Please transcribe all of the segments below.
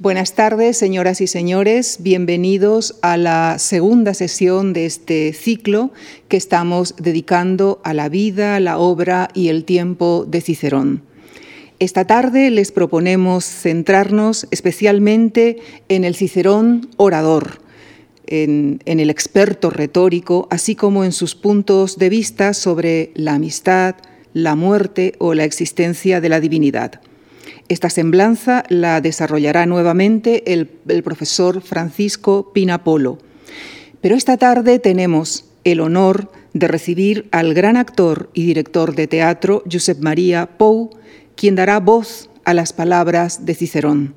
Buenas tardes, señoras y señores. Bienvenidos a la segunda sesión de este ciclo que estamos dedicando a la vida, la obra y el tiempo de Cicerón. Esta tarde les proponemos centrarnos especialmente en el Cicerón orador, en, el experto retórico, así como en sus puntos de vista sobre la amistad, la muerte o la existencia de la divinidad. Esta semblanza la desarrollará nuevamente el, profesor Francisco Pinapolo. Pero esta tarde tenemos el honor de recibir al gran actor y director de teatro Josep María Pou, quien dará voz a las palabras de Cicerón.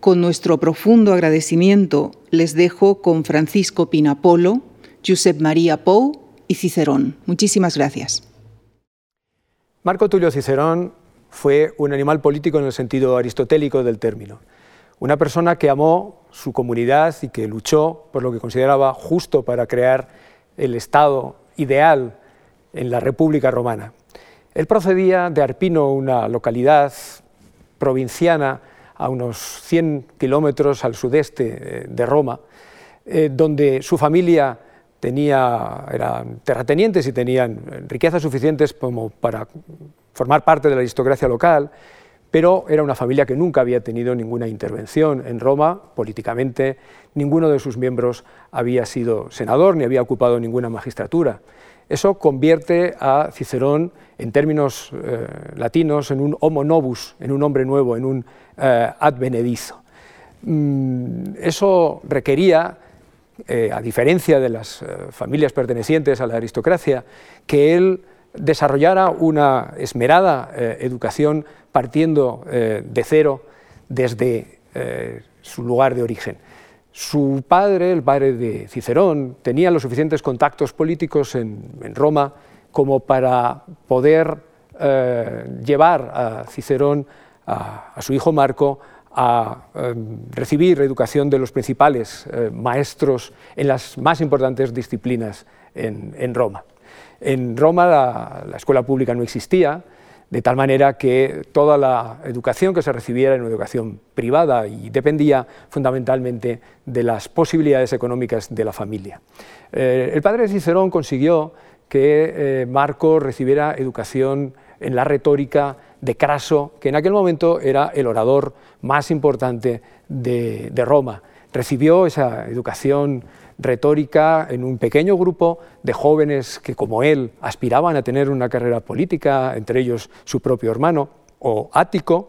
Con nuestro profundo agradecimiento les dejo con Francisco Pinapolo, Josep María Pou y Cicerón. Muchísimas gracias. Marco Tulio Cicerón fue un animal político en el sentido aristotélico del término. Una persona que amó su comunidad y que luchó por lo que consideraba justo para crear el Estado ideal en la República Romana. Él procedía de Arpino, una localidad provinciana a unos 100 kilómetros al sudeste eh, de Roma, eh, donde su familia tenía, eran terratenientes y tenían riquezas suficientes como para formar parte de la aristocracia local, pero era una familia que nunca había tenido ninguna intervención en Roma políticamente, ninguno de sus miembros había sido senador ni había ocupado ninguna magistratura. Eso convierte a Cicerón, en términos eh, latinos, en un homo novus, en un hombre nuevo, en un eh, advenedizo. Mm, eso requería, eh, a diferencia de las familias pertenecientes a la aristocracia, que él desarrollara una esmerada eh, educación partiendo eh, de cero desde eh, su lugar de origen. Su padre, el padre de Cicerón, tenía los suficientes contactos políticos en, Roma como para poder llevar a Cicerón, a, su hijo Marco, a recibir educación de los principales maestros en las más importantes disciplinas en Roma. En Roma la, escuela pública no existía, de tal manera que toda la educación que se recibiera era una educación privada y dependía fundamentalmente de las posibilidades económicas de la familia. Eh, el padre de Cicerón consiguió que eh, Marco recibiera educación en la retórica de Craso, que en aquel momento era el orador más importante de Roma. Recibió esa educación retórica en un pequeño grupo de jóvenes que, como él, aspiraban a tener una carrera política, entre ellos su propio hermano, o Ático,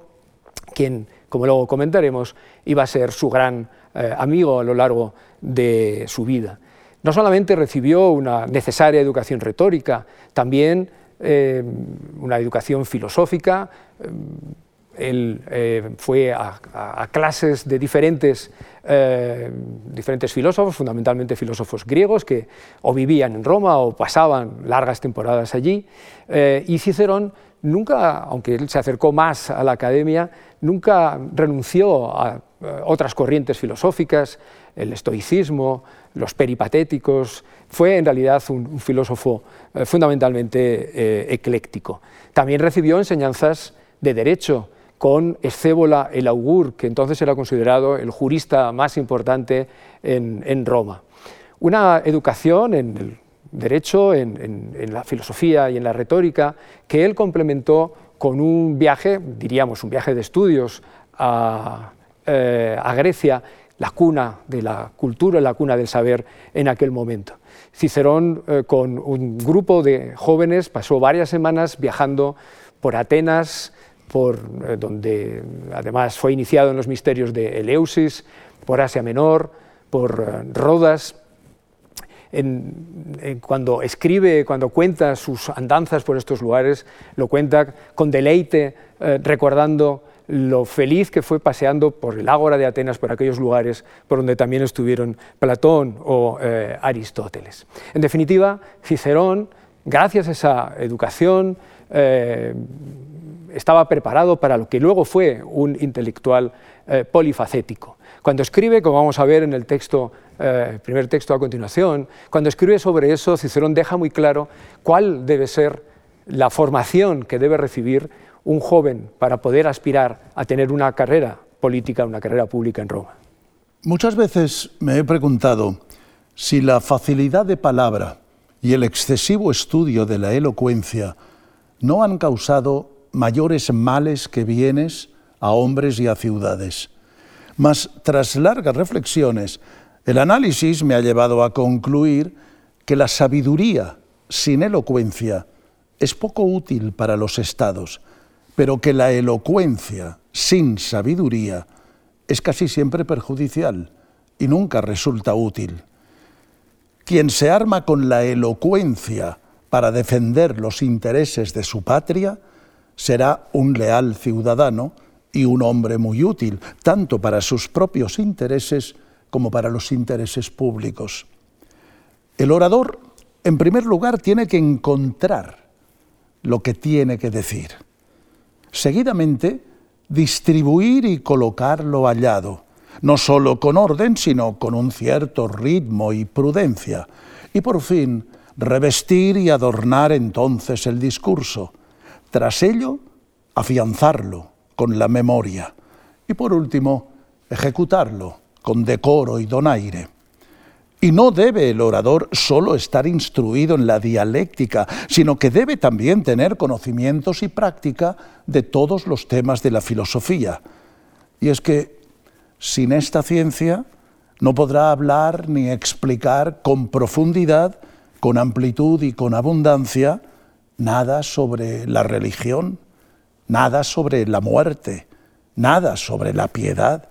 quien, como luego comentaremos, iba a ser su gran eh, amigo a lo largo de su vida. No solamente recibió una necesaria educación retórica, también eh, una educación filosófica, eh, él eh, fue a, clases de diferentes, diferentes filósofos, fundamentalmente filósofos griegos, que o vivían en Roma o pasaban largas temporadas allí. Y Cicerón nunca, aunque él se acercó más a la academia, nunca renunció a otras corrientes filosóficas, el estoicismo, los peripatéticos, fue en realidad un, filósofo fundamentalmente ecléctico. También recibió enseñanzas de derecho, con Escébola el augur, que entonces era considerado el jurista más importante en, Roma. Una educación en el derecho, en, la filosofía y en la retórica, que él complementó con un viaje, diríamos un viaje de estudios a, eh, Grecia, la cuna de la cultura, la cuna del saber en aquel momento. Cicerón, eh, con un grupo de jóvenes, pasó varias semanas viajando por Atenas, por, eh, donde además fue iniciado en los misterios de Eleusis, por Asia Menor, por eh, Rodas. cuando escribe, cuando cuenta sus andanzas por estos lugares, lo cuenta con deleite, recordando lo feliz que fue paseando por el Ágora de Atenas, por aquellos lugares por donde también estuvieron Platón o Aristóteles. En definitiva, Cicerón, gracias a esa educación, estaba preparado para lo que luego fue un intelectual eh, polifacético. Cuando escribe, como vamos a ver en el texto, eh, primer texto a continuación, cuando escribe sobre eso, Cicerón deja muy claro cuál debe ser la formación que debe recibir un joven para poder aspirar a tener una carrera política, una carrera pública en Roma. Muchas veces me he preguntado si la facilidad de palabra y el excesivo estudio de la elocuencia no han causado mayores males que bienes a hombres y a ciudades. Mas tras largas reflexiones, el análisis me ha llevado a concluir que la sabiduría sin elocuencia es poco útil para los estados, pero que la elocuencia sin sabiduría es casi siempre perjudicial y nunca resulta útil. Quien se arma con la elocuencia para defender los intereses de su patria será un leal ciudadano y un hombre muy útil, tanto para sus propios intereses como para los intereses públicos. El orador, en primer lugar, tiene que encontrar lo que tiene que decir. Seguidamente, distribuir y colocar lo hallado, no solo con orden, sino con un cierto ritmo y prudencia. Y por fin, revestir y adornar entonces el discurso. Tras ello, afianzarlo con la memoria. Y por último, ejecutarlo con decoro y donaire. Y no debe el orador solo estar instruido en la dialéctica, sino que debe también tener conocimientos y práctica de todos los temas de la filosofía. Y es que sin esta ciencia no podrá hablar ni explicar con profundidad, con amplitud y con abundancia nada sobre la religión, nada sobre la muerte, nada sobre la piedad,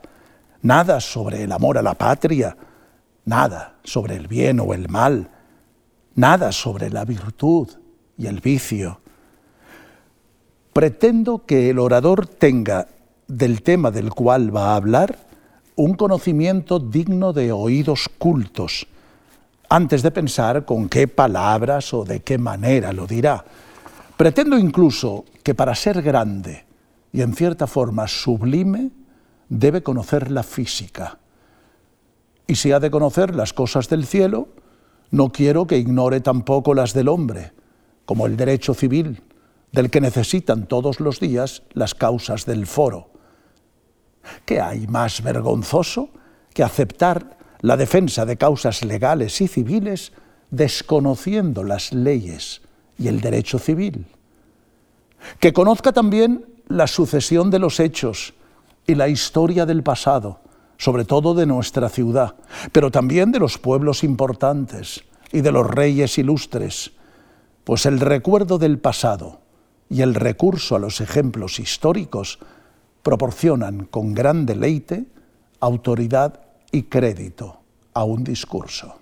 nada sobre el amor a la patria, nada sobre el bien o el mal, nada sobre la virtud y el vicio. Pretendo que el orador tenga del tema del cual va a hablar un conocimiento digno de oídos cultos, antes de pensar con qué palabras o de qué manera lo dirá. Pretendo incluso que para ser grande y en cierta forma sublime, debe conocer la física. Y si ha de conocer las cosas del cielo, no quiero que ignore tampoco las del hombre, como el derecho civil, del que necesitan todos los días las causas del foro. ¿Qué hay más vergonzoso que aceptar la defensa de causas legales y civiles desconociendo las leyes y el derecho civil? Que conozca también la sucesión de los hechos y la historia del pasado, sobre todo de nuestra ciudad, pero también de los pueblos importantes y de los reyes ilustres, pues el recuerdo del pasado y el recurso a los ejemplos históricos proporcionan con gran deleite autoridad y crédito a un discurso.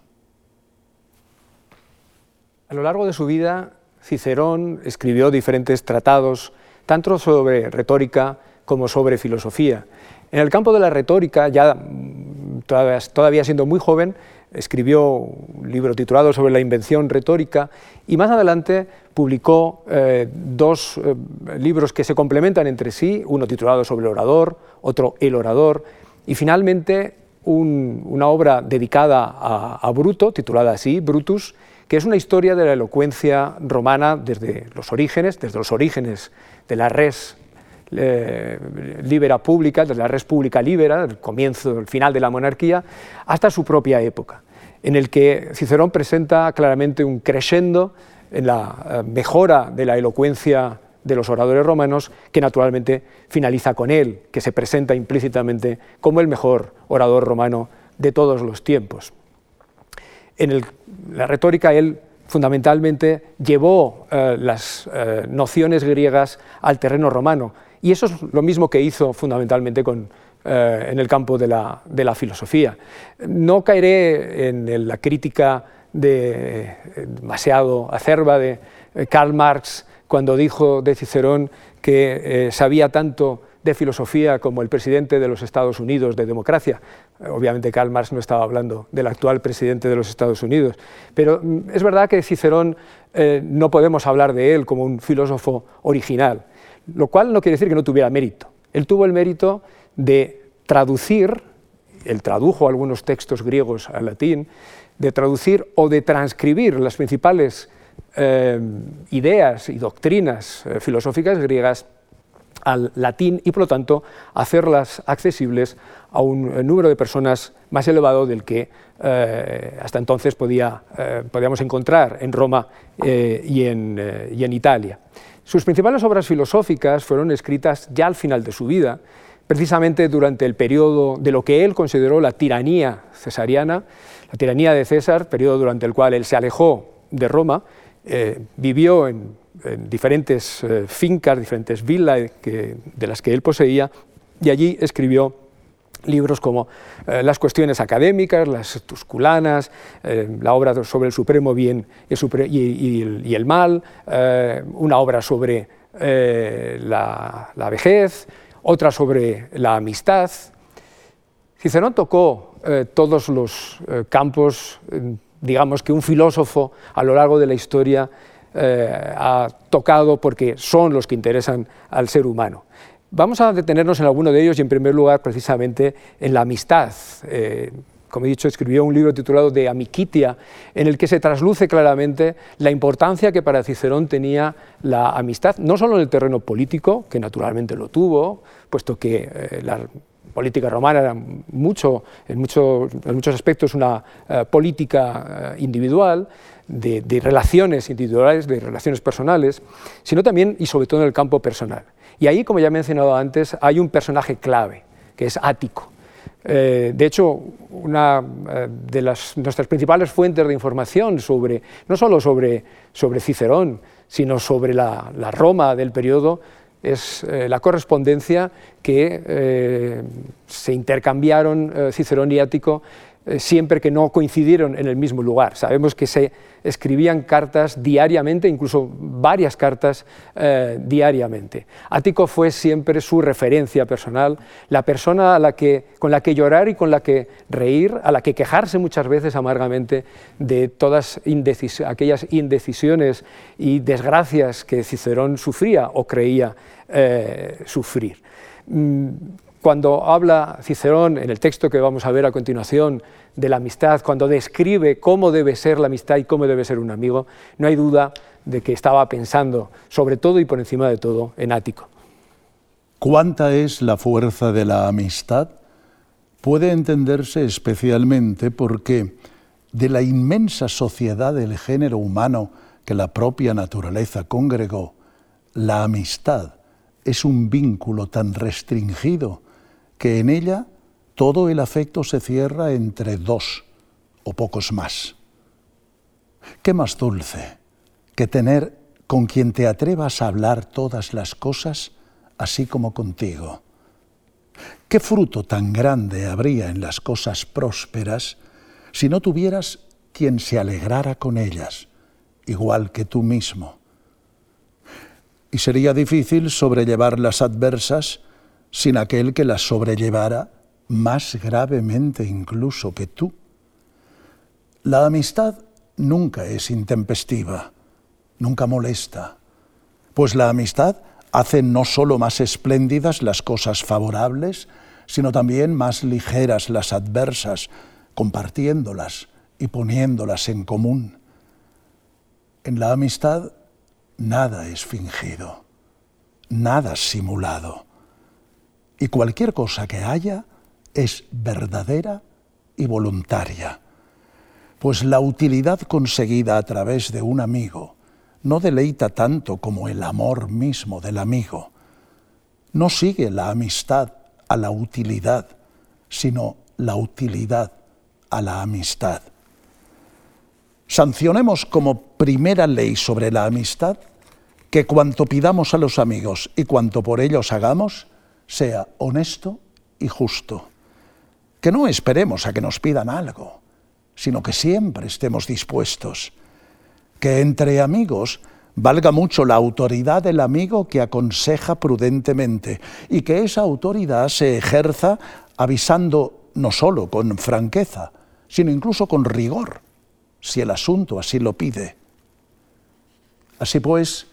A lo largo de su vida, Cicerón escribió diferentes tratados, tanto sobre retórica como sobre filosofía. En el campo de la retórica, ya mm, todavía, siendo muy joven, escribió un libro titulado sobre la invención retórica y más adelante publicó eh, dos eh, libros que se complementan entre sí, uno titulado sobre el orador, otro El orador, y finalmente una obra dedicada a, a, Bruto, titulada así, Brutus, que es una historia de la elocuencia romana desde los orígenes, desde los orígenes de la res eh, libera pública, desde la res pública libera, el comienzo, el final de la monarquía, hasta su propia época, en el que Cicerón presenta claramente un crescendo en la eh, mejora de la elocuencia de los oradores romanos, que naturalmente finaliza con él, que se presenta implícitamente como el mejor orador romano de todos los tiempos. En la retórica él fundamentalmente llevó eh, las nociones griegas al terreno romano y eso es lo mismo que hizo fundamentalmente eh, en el campo de la, filosofía. No caeré en la crítica de, demasiado acerba de eh, Karl Marx cuando dijo de Cicerón que eh, sabía tanto de filosofía como el presidente de los Estados Unidos de democracia. Obviamente Karl Marx no estaba hablando del actual presidente de los Estados Unidos, pero mm, es verdad que Cicerón no podemos hablar de él como un filósofo original lo cual no quiere decir que no tuviera mérito. Él tuvo el mérito de traducir, él tradujo algunos textos griegos al latín, de traducir o de transcribir las principales eh, ideas y doctrinas eh, filosóficas griegas al latín y, por lo tanto, hacerlas accesibles a un número de personas más elevado del que eh, hasta entonces podía, eh, podíamos encontrar en Roma eh, y en Italia. Sus principales obras filosóficas fueron escritas ya al final de su vida, precisamente durante el periodo de lo que él consideró la tiranía cesariana, la tiranía de César, periodo durante el cual él se alejó de Roma, vivió en en diferentes eh, fincas, diferentes villas de las que él poseía, y allí escribió libros como eh, Las cuestiones académicas, Las tusculanas, eh, la obra sobre el supremo bien y, el, mal, una obra sobre la, vejez, otra sobre la amistad. Cicerón tocó todos los campos, digamos que un filósofo a lo largo de la historia eh, ha tocado porque son los que interesan al ser humano. Vamos a detenernos en alguno de ellos y en primer lugar precisamente en la amistad. Eh, como he dicho, escribió un libro titulado De Amiquitia, en el que se trasluce claramente la importancia que para Cicerón tenía la amistad, no solo en el terreno político, que naturalmente lo tuvo, puesto que eh, la política romana era mucho, en, muchos aspectos una política individual, de, relaciones individuales, de relaciones personales, sino también y sobre todo en el campo personal. Y ahí, como ya he mencionado antes, hay un personaje clave, que es Ático. Eh, de hecho, una eh, de las, nuestras principales fuentes de información sobre, no solo sobre, sobre Cicerón, sino sobre la, Roma del periodo, es eh, la correspondencia que se intercambiaron Cicerón y Ático eh, siempre que no coincidieron en el mismo lugar. Sabemos que se escribían cartas diariamente, incluso varias cartas eh, diariamente. Ático fue siempre su referencia personal, la persona con la que llorar y con la que reír, a la que quejarse muchas veces amargamente de todas aquellas indecisiones y desgracias que Cicerón sufría o creía eh, sufrir. Cuando habla Cicerón en el texto que vamos a ver a continuación de la amistad, cuando describe cómo debe ser la amistad y cómo debe ser un amigo, no hay duda de que estaba pensando sobre todo y por encima de todo en Ático. ¿Cuánta es la fuerza de la amistad? Puede entenderse especialmente porque de la inmensa sociedad del género humano que la propia naturaleza congregó, la amistad es un vínculo tan restringido que en ella todo el afecto se cierra entre dos o pocos más. ¿Qué más dulce que tener con quien te atrevas a hablar todas las cosas así como contigo? ¿Qué fruto tan grande habría en las cosas prósperas si no tuvieras quien se alegrara con ellas, igual que tú mismo? Y sería difícil sobrellevar las adversas sin aquel que las sobrellevara más gravemente incluso que tú. La amistad nunca es intempestiva, nunca molesta, pues la amistad hace no solo más espléndidas las cosas favorables, sino también más ligeras las adversas, compartiéndolas y poniéndolas en común. En la amistad nada es fingido, nada simulado y cualquier cosa que haya es verdadera y voluntaria, pues la utilidad conseguida a través de un amigo no deleita tanto como el amor mismo del amigo. No sigue la amistad a la utilidad, sino la utilidad a la amistad. Sancionemos como primera ley sobre la amistad que cuanto pidamos a los amigos y cuanto por ellos hagamos, sea honesto y justo. Que no esperemos a que nos pidan algo, sino que siempre estemos dispuestos. Que entre amigos valga mucho la autoridad del amigo que aconseja prudentemente y que esa autoridad se ejerza avisando no solo con franqueza, sino incluso con rigor, si el asunto así lo pide. Así pues,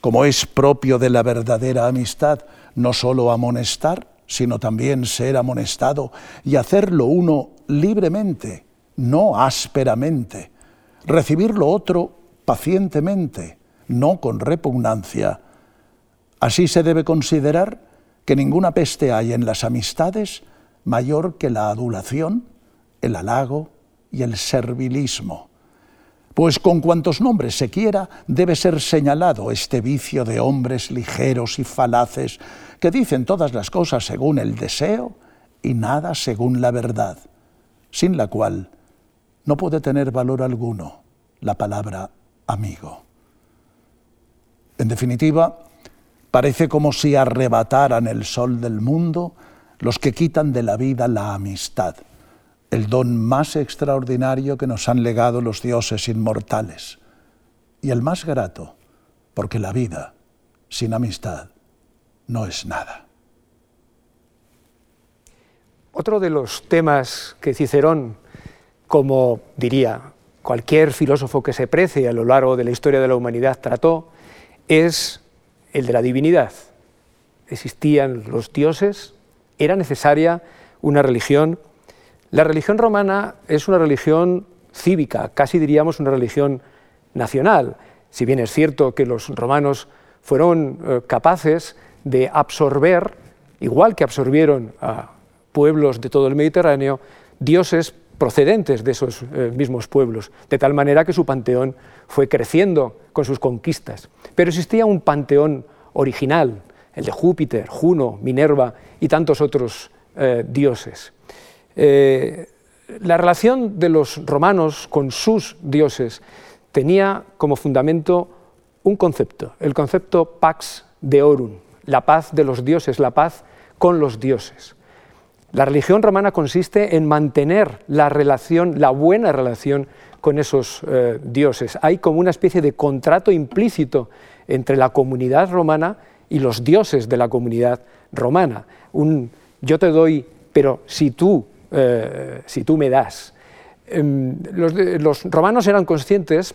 como es propio de la verdadera amistad, no solo amonestar, sino también ser amonestado y hacerlo uno libremente, no ásperamente, recibir lo otro pacientemente, no con repugnancia. Así se debe considerar que ninguna peste hay en las amistades mayor que la adulación, el halago y el servilismo. Pues con cuantos nombres se quiera, debe ser señalado este vicio de hombres ligeros y falaces que dicen todas las cosas según el deseo y nada según la verdad, sin la cual no puede tener valor alguno la palabra amigo. En definitiva, parece como si arrebataran el sol del mundo los que quitan de la vida la amistad, el don más extraordinario que nos han legado los dioses inmortales, y el más grato, porque la vida sin amistad no es nada. Otro de los temas que Cicerón, como diría cualquier filósofo que se precie a lo largo de la historia de la humanidad, trató, es el de la divinidad. Existían los dioses, era necesaria una religión. La religión romana es una religión cívica, casi diríamos una religión nacional, si bien es cierto que los romanos fueron eh, capaces de absorber, igual que absorbieron a pueblos de todo el Mediterráneo, dioses procedentes de esos eh, mismos pueblos, de tal manera que su panteón fue creciendo con sus conquistas. Pero existía un panteón original, el de Júpiter, Juno, Minerva y tantos otros eh, dioses. Eh, la relación de los romanos con sus dioses tenía como fundamento un concepto, el concepto pax deorum, la paz de los dioses, la paz con los dioses. La religión romana consiste en mantener la relación, la buena relación con esos eh, dioses. Hay como una especie de contrato implícito entre la comunidad romana y los dioses de la comunidad romana. Un yo te doy, pero si tú, eh, si tú me das. Em, los, romanos eran conscientes,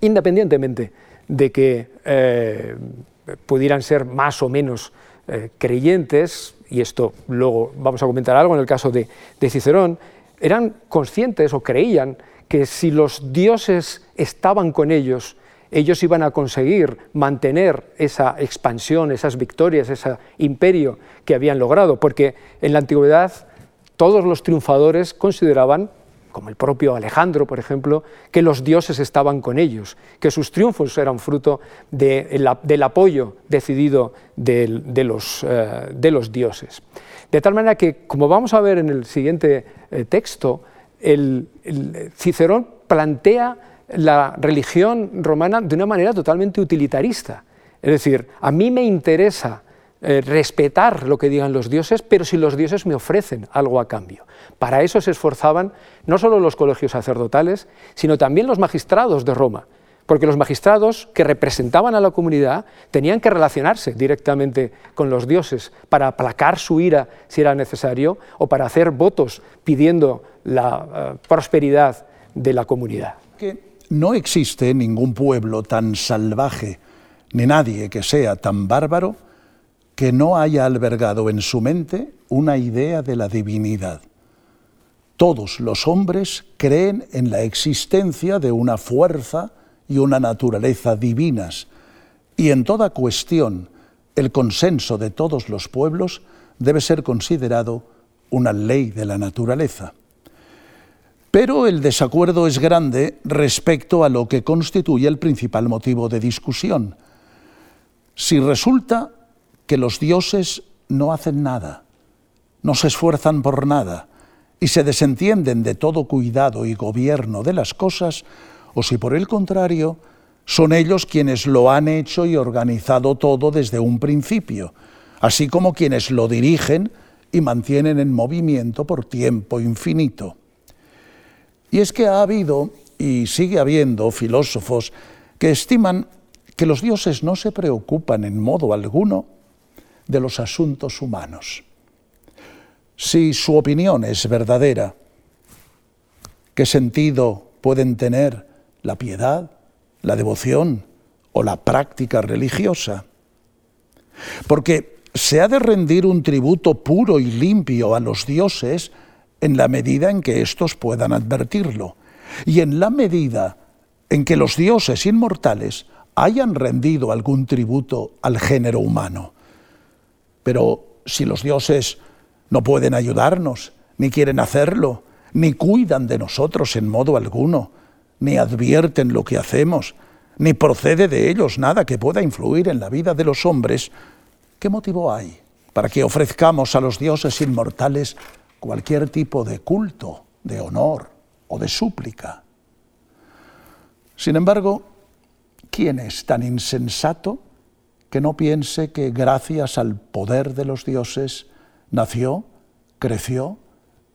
independientemente de que eh, pudieran ser más o menos creyentes, y esto luego vamos a comentar algo en el caso de, Cicerón, eran conscientes o creían que si los dioses estaban con ellos, ellos iban a conseguir mantener esa expansión, esas victorias, ese imperio que habían logrado, porque en la antigüedad todos los triunfadores consideraban como el propio Alejandro, por ejemplo, que los dioses estaban con ellos, que sus triunfos eran fruto del apoyo decidido de, los, eh, de, los, dioses. De tal manera que, como vamos a ver en el siguiente eh, texto, el, Cicerón plantea la religión romana de una manera totalmente utilitarista. Es decir, a mí me interesa eh, respetar lo que digan los dioses, pero si los dioses me ofrecen algo a cambio. Para eso se esforzaban no solo los colegios sacerdotales, sino también los magistrados de Roma, porque los magistrados que representaban a la comunidad tenían que relacionarse directamente con los dioses para aplacar su ira si era necesario o para hacer votos pidiendo la eh, prosperidad de la comunidad. No existe ningún pueblo tan salvaje, ni nadie que sea tan bárbaro, que no haya albergado en su mente una idea de la divinidad. Todos los hombres creen en la existencia de una fuerza y una naturaleza divinas, y en toda cuestión el consenso de todos los pueblos debe ser considerado una ley de la naturaleza. Pero el desacuerdo es grande respecto a lo que constituye el principal motivo de discusión. Si resulta que los dioses no hacen nada, no se esfuerzan por nada y se desentienden de todo cuidado y gobierno de las cosas, o si por el contrario son ellos quienes lo han hecho y organizado todo desde un principio, así como quienes lo dirigen y mantienen en movimiento por tiempo infinito. Y es que ha habido y sigue habiendo filósofos que estiman que los dioses no se preocupan en modo alguno de los asuntos humanos. Si su opinión es verdadera, ¿qué sentido pueden tener la piedad, la devoción o la práctica religiosa? Porque se ha de rendir un tributo puro y limpio a los dioses en la medida en que éstos puedan advertirlo y en la medida en que los dioses inmortales hayan rendido algún tributo al género humano. Pero si los dioses no pueden ayudarnos, ni quieren hacerlo, ni cuidan de nosotros en modo alguno, ni advierten lo que hacemos, ni procede de ellos nada que pueda influir en la vida de los hombres, ¿qué motivo hay para que ofrezcamos a los dioses inmortales cualquier tipo de culto, de honor o de súplica? Sin embargo, ¿quién es tan insensato que no piense que gracias al poder de los dioses nació, creció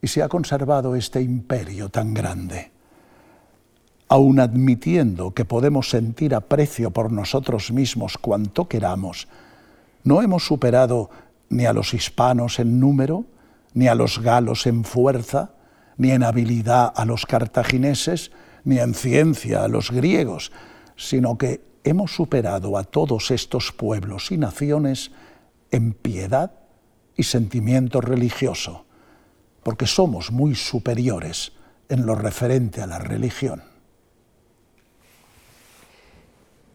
y se ha conservado este imperio tan grande? Aun admitiendo que podemos sentir aprecio por nosotros mismos cuanto queramos, no hemos superado ni a los hispanos en número, ni a los galos en fuerza, ni en habilidad a los cartagineses, ni en ciencia a los griegos, sino que hemos superado a todos estos pueblos y naciones en piedad y sentimiento religioso, porque somos muy superiores en lo referente a la religión.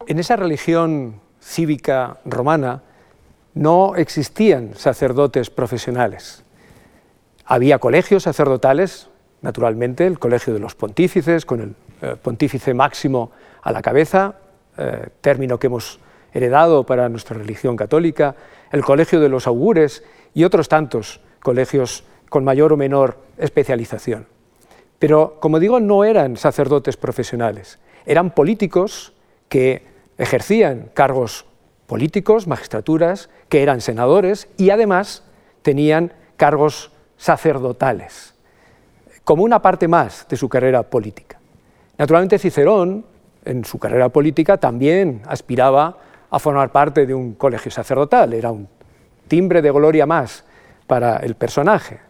En esa religión cívica romana no existían sacerdotes profesionales. Había colegios sacerdotales, naturalmente, el colegio de los pontífices, con el eh, pontífice máximo a la cabeza, eh, término que hemos heredado para nuestra religión católica, el colegio de los augures y otros tantos colegios con mayor o menor especialización. Pero, como digo, no eran sacerdotes profesionales, eran políticos que ejercían cargos políticos, magistraturas, que eran senadores y además tenían cargos sacerdotales, como una parte más de su carrera política. Naturalmente Cicerón, en su carrera política, también aspiraba a formar parte de un colegio sacerdotal, era un timbre de gloria más para el personaje.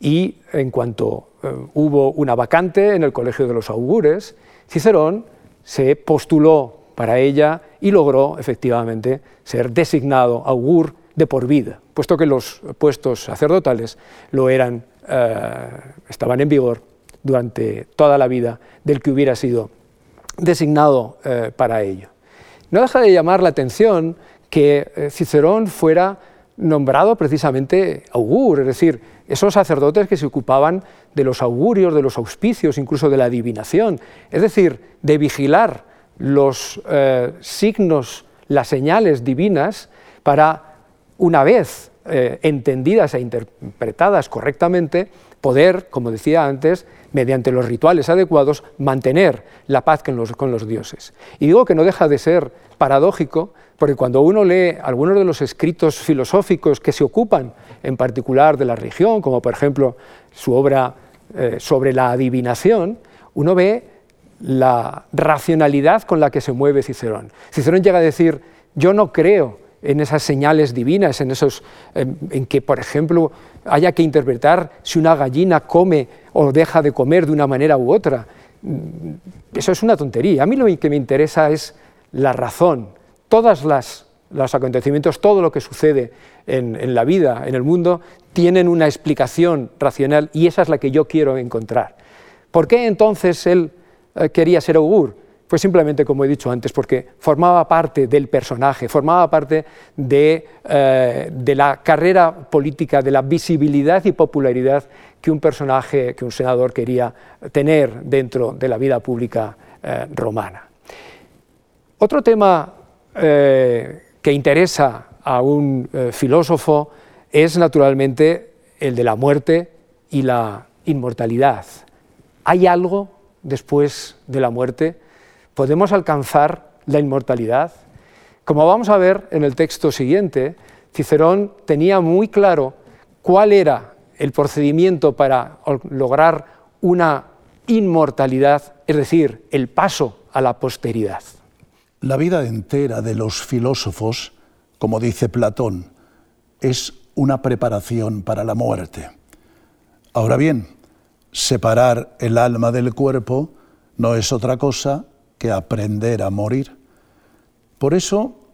Y en cuanto eh, hubo una vacante en el colegio de los augures, Cicerón se postuló para ella y logró efectivamente ser designado augur de por vida, puesto que los puestos sacerdotales lo eran, eh, estaban en vigor durante toda la vida del que hubiera sido designado eh, para ello. No deja de llamar la atención que eh, Cicerón fuera nombrado precisamente augur, es decir, esos sacerdotes que se ocupaban de los augurios, de los auspicios, incluso de la adivinación, es decir, de vigilar los eh, signos, las señales divinas para, una vez entendidas e interpretadas correctamente, poder, como decía antes, mediante los rituales adecuados, mantener la paz con los, dioses. Y digo que no deja de ser paradójico, porque cuando uno lee algunos de los escritos filosóficos que se ocupan en particular de la religión, como por ejemplo su obra eh, sobre la adivinación, uno ve la racionalidad con la que se mueve Cicerón. Cicerón llega a decir, yo no creo en esas señales divinas, en esos en, que, por ejemplo, haya que interpretar si una gallina come o deja de comer de una manera u otra. Mm, eso es una tontería. A mí lo que me interesa es la razón. Todos los acontecimientos, todo lo que sucede en, en, la vida, en el mundo, tienen una explicación racional y esa es la que yo quiero encontrar. ¿Por qué entonces él eh, quería ser augur? Pues simplemente, como he dicho antes, porque formaba parte del personaje, formaba parte eh, de, la carrera política, de la visibilidad y popularidad que un personaje, que un senador quería tener dentro de la vida pública eh, romana. Otro tema eh, que interesa a un filósofo es naturalmente el de la muerte y la inmortalidad. ¿Hay algo después de la muerte? Podemos alcanzar la inmortalidad. Como vamos a ver en el texto siguiente, Cicerón tenía muy claro cuál era el procedimiento para lograr una inmortalidad, es decir, el paso a la posteridad. La vida entera de los filósofos, como dice Platón, es una preparación para la muerte. Ahora bien, separar el alma del cuerpo no es otra cosa que aprender a morir. Por eso,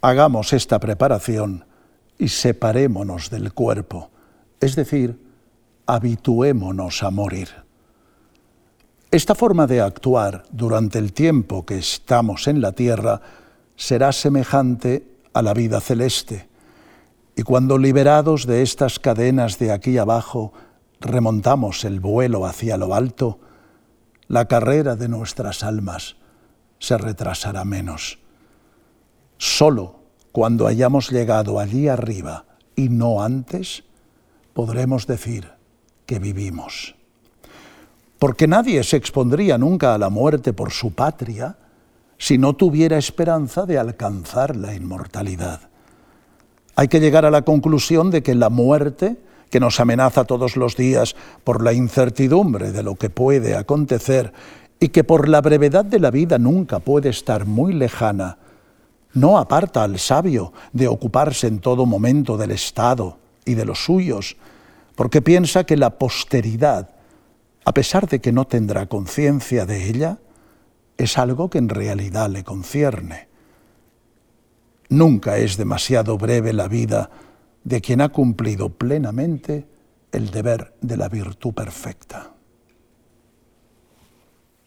hagamos esta preparación y separémonos del cuerpo, es decir, habituémonos a morir. Esta forma de actuar durante el tiempo que estamos en la tierra será semejante a la vida celeste. Y cuando liberados de estas cadenas de aquí abajo remontamos el vuelo hacia lo alto, la carrera de nuestras almas se retrasará menos. Solo cuando hayamos llegado allí arriba y no antes, podremos decir que vivimos. Porque nadie se expondría nunca a la muerte por su patria si no tuviera esperanza de alcanzar la inmortalidad. Hay que llegar a la conclusión de que la muerte, que nos amenaza todos los días por la incertidumbre de lo que puede acontecer y que por la brevedad de la vida nunca puede estar muy lejana, no aparta al sabio de ocuparse en todo momento del Estado y de los suyos, porque piensa que la posteridad, a pesar de que no tendrá conciencia de ella, es algo que en realidad le concierne. Nunca es demasiado breve la vida de quien ha cumplido plenamente el deber de la virtud perfecta.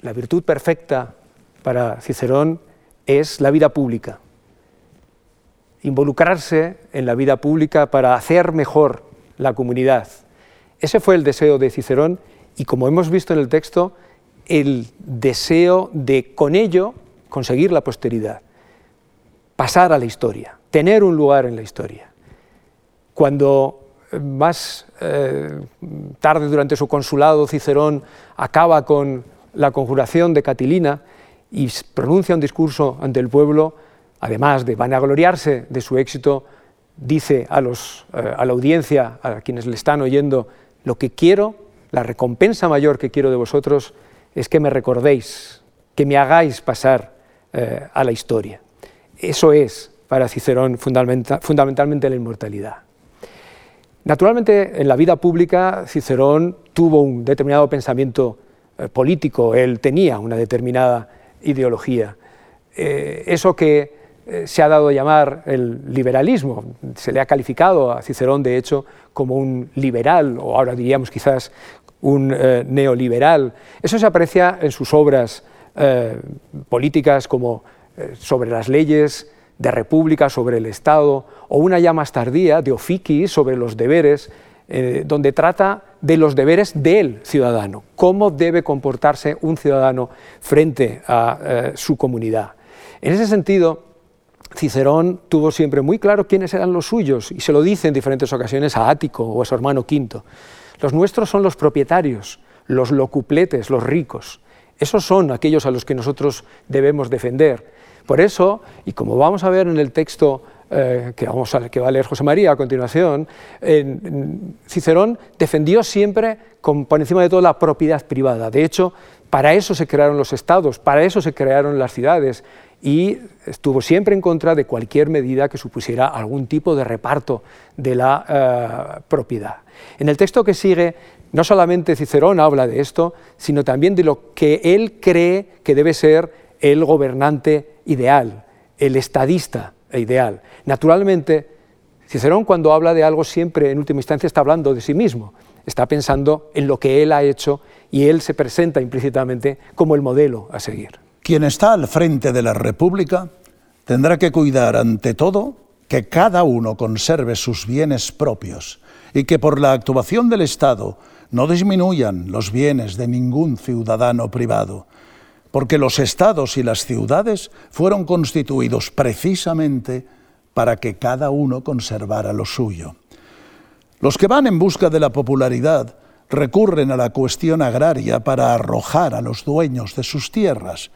La virtud perfecta para Cicerón es la vida pública. Involucrarse en la vida pública para hacer mejor la comunidad. Ese fue el deseo de Cicerón y como hemos visto en el texto, el deseo de con ello conseguir la posteridad, pasar a la historia, tener un lugar en la historia. Cuando eh, más eh, tarde durante su consulado Cicerón acaba con la conjuración de Catilina y pronuncia un discurso ante el pueblo, además de vanagloriarse de su éxito, dice a, los, eh, a la audiencia, a quienes le están oyendo, lo que quiero, la recompensa mayor que quiero de vosotros es que me recordéis, que me hagáis pasar eh, a la historia. Eso es para Cicerón fundamentalmente la inmortalidad. Naturalmente, en la vida pública, Cicerón tuvo un determinado pensamiento político, él tenía una determinada ideología. Eh, eso que se ha dado a llamar el liberalismo, se le ha calificado a Cicerón, de hecho, como un liberal, o ahora diríamos quizás un eh, neoliberal. Eso se aprecia en sus obras eh, políticas como eh, sobre las leyes de república, sobre el Estado, o una ya más tardía de Ofici sobre los deberes, donde trata de los deberes del ciudadano, cómo debe comportarse un ciudadano frente a su comunidad. En ese sentido, Cicerón tuvo siempre muy claro quiénes eran los suyos y se lo dice en diferentes ocasiones a Ático o a su hermano Quinto. Los nuestros son los propietarios, los locupletes, los ricos. Esos son aquellos a los que nosotros debemos defender. Por eso, y como vamos a ver en el texto eh, que, vamos a, va a leer José María a continuación, Cicerón defendió siempre por encima de todo la propiedad privada. De hecho, para eso se crearon los estados, para eso se crearon las ciudades y estuvo siempre en contra de cualquier medida que supusiera algún tipo de reparto de la eh, propiedad. En el texto que sigue, no solamente Cicerón habla de esto, sino también de lo que él cree que debe ser el gobernante ideal, el estadista ideal. Naturalmente, Cicerón cuando habla de algo siempre en última instancia está hablando de sí mismo, está pensando en lo que él ha hecho y él se presenta implícitamente como el modelo a seguir. Quien está al frente de la República tendrá que cuidar ante todo que cada uno conserve sus bienes propios y que por la actuación del Estado no disminuyan los bienes de ningún ciudadano privado, porque los estados y las ciudades fueron constituidos precisamente para que cada uno conservara lo suyo. Los que van en busca de la popularidad recurren a la cuestión agraria para arrojar a los dueños de sus tierras,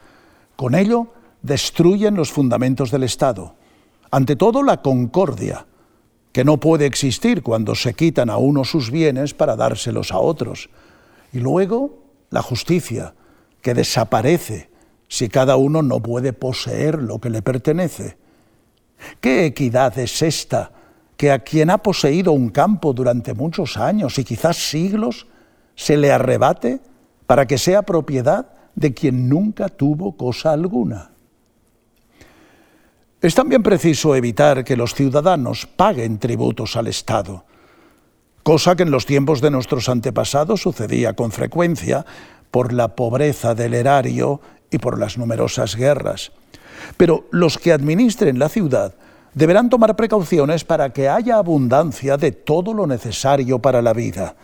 con ello destruyen los fundamentos del Estado. Ante todo, la concordia, que no puede existir cuando se quitan a uno sus bienes para dárselos a otros. Y luego, la justicia, que desaparece si cada uno no puede poseer lo que le pertenece. ¿Qué equidad es esta que a quien ha poseído un campo durante muchos años y quizás siglos se le arrebate para que sea propiedad de quien nunca tuvo cosa alguna. Es también preciso evitar que los ciudadanos paguen tributos al Estado, cosa que en los tiempos de nuestros antepasados sucedía con frecuencia por la pobreza del erario y por las numerosas guerras. Pero los que administren la ciudad deberán tomar precauciones para que haya abundancia de todo lo necesario para la vida.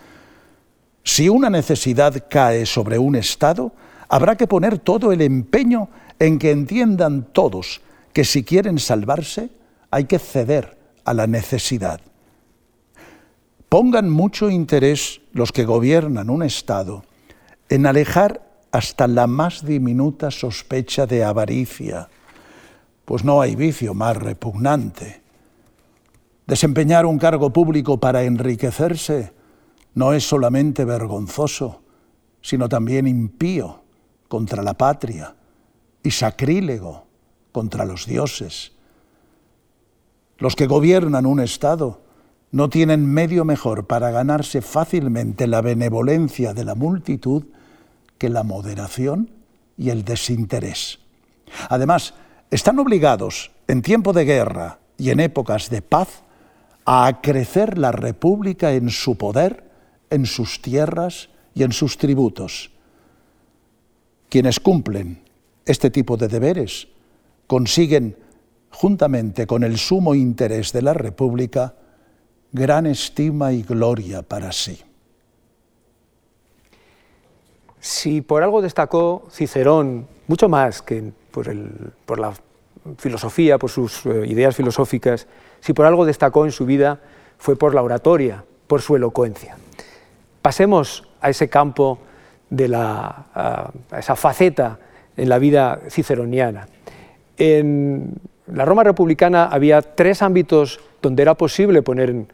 Si una necesidad cae sobre un Estado, habrá que poner todo el empeño en que entiendan todos que si quieren salvarse hay que ceder a la necesidad. Pongan mucho interés los que gobiernan un Estado en alejar hasta la más diminuta sospecha de avaricia, pues no hay vicio más repugnante. Desempeñar un cargo público para enriquecerse no es solamente vergonzoso, sino también impío contra la patria y sacrílego contra los dioses. Los que gobiernan un Estado no tienen medio mejor para ganarse fácilmente la benevolencia de la multitud que la moderación y el desinterés. Además, están obligados, en tiempo de guerra y en épocas de paz, a acrecer la república en su poder en sus tierras y en sus tributos. Quienes cumplen este tipo de deberes consiguen, juntamente con el sumo interés de la República, gran estima y gloria para sí. Si por algo destacó Cicerón, mucho más que por, la filosofía, por sus eh, ideas filosóficas, si por algo destacó en su vida, fue por la oratoria, por su elocuencia. Pasemos a ese campo de la, a esa faceta en la vida ciceroniana. En la Roma republicana había tres ámbitos donde era posible poner en,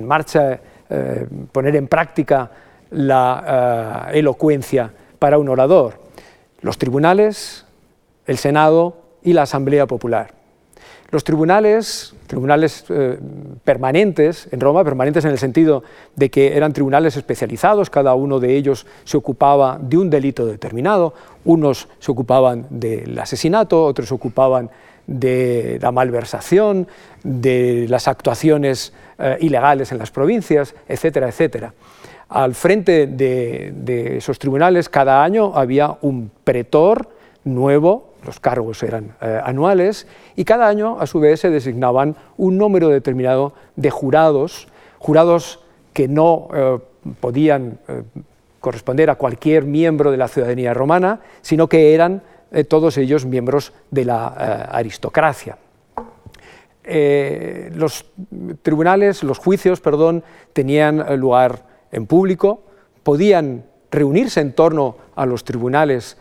marcha, eh, poner en práctica la eh, elocuencia para un orador. Los tribunales, el Senado y la Asamblea Popular. Los tribunales, tribunales eh, permanentes en Roma, permanentes en el sentido de que eran tribunales especializados, cada uno de ellos se ocupaba de un delito determinado, unos se ocupaban del asesinato, otros se ocupaban de la malversación, de las actuaciones eh, ilegales en las provincias, etcétera, etcétera. Al frente de, de esos tribunales cada año había un pretor nuevo los cargos eran eh, anuales y cada año a su vez se designaban un número determinado de jurados, jurados que no eh, podían eh, corresponder a cualquier miembro de la ciudadanía romana, sino que eran todos ellos miembros de la aristocracia. los tribunales, los juicios, perdón, tenían lugar en público, podían reunirse en torno a los tribunales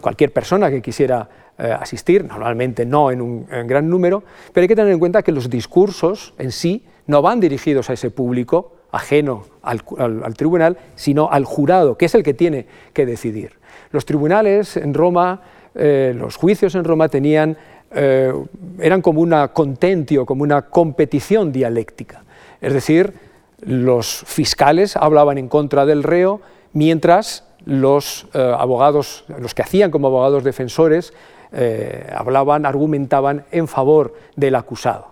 cualquier persona que quisiera eh, asistir, normalmente no en un gran número, pero hay que tener en cuenta que los discursos en sí no van dirigidos a ese público ajeno al, tribunal, sino al jurado, que es el que tiene que decidir. Los tribunales en Roma, eh, los juicios en Roma tenían, eh, eran como una contentio, como una competición dialéctica. Es decir, los fiscales hablaban en contra del reo, mientras los eh, abogados, los que hacían como abogados defensores, eh, hablaban, argumentaban en favor del acusado.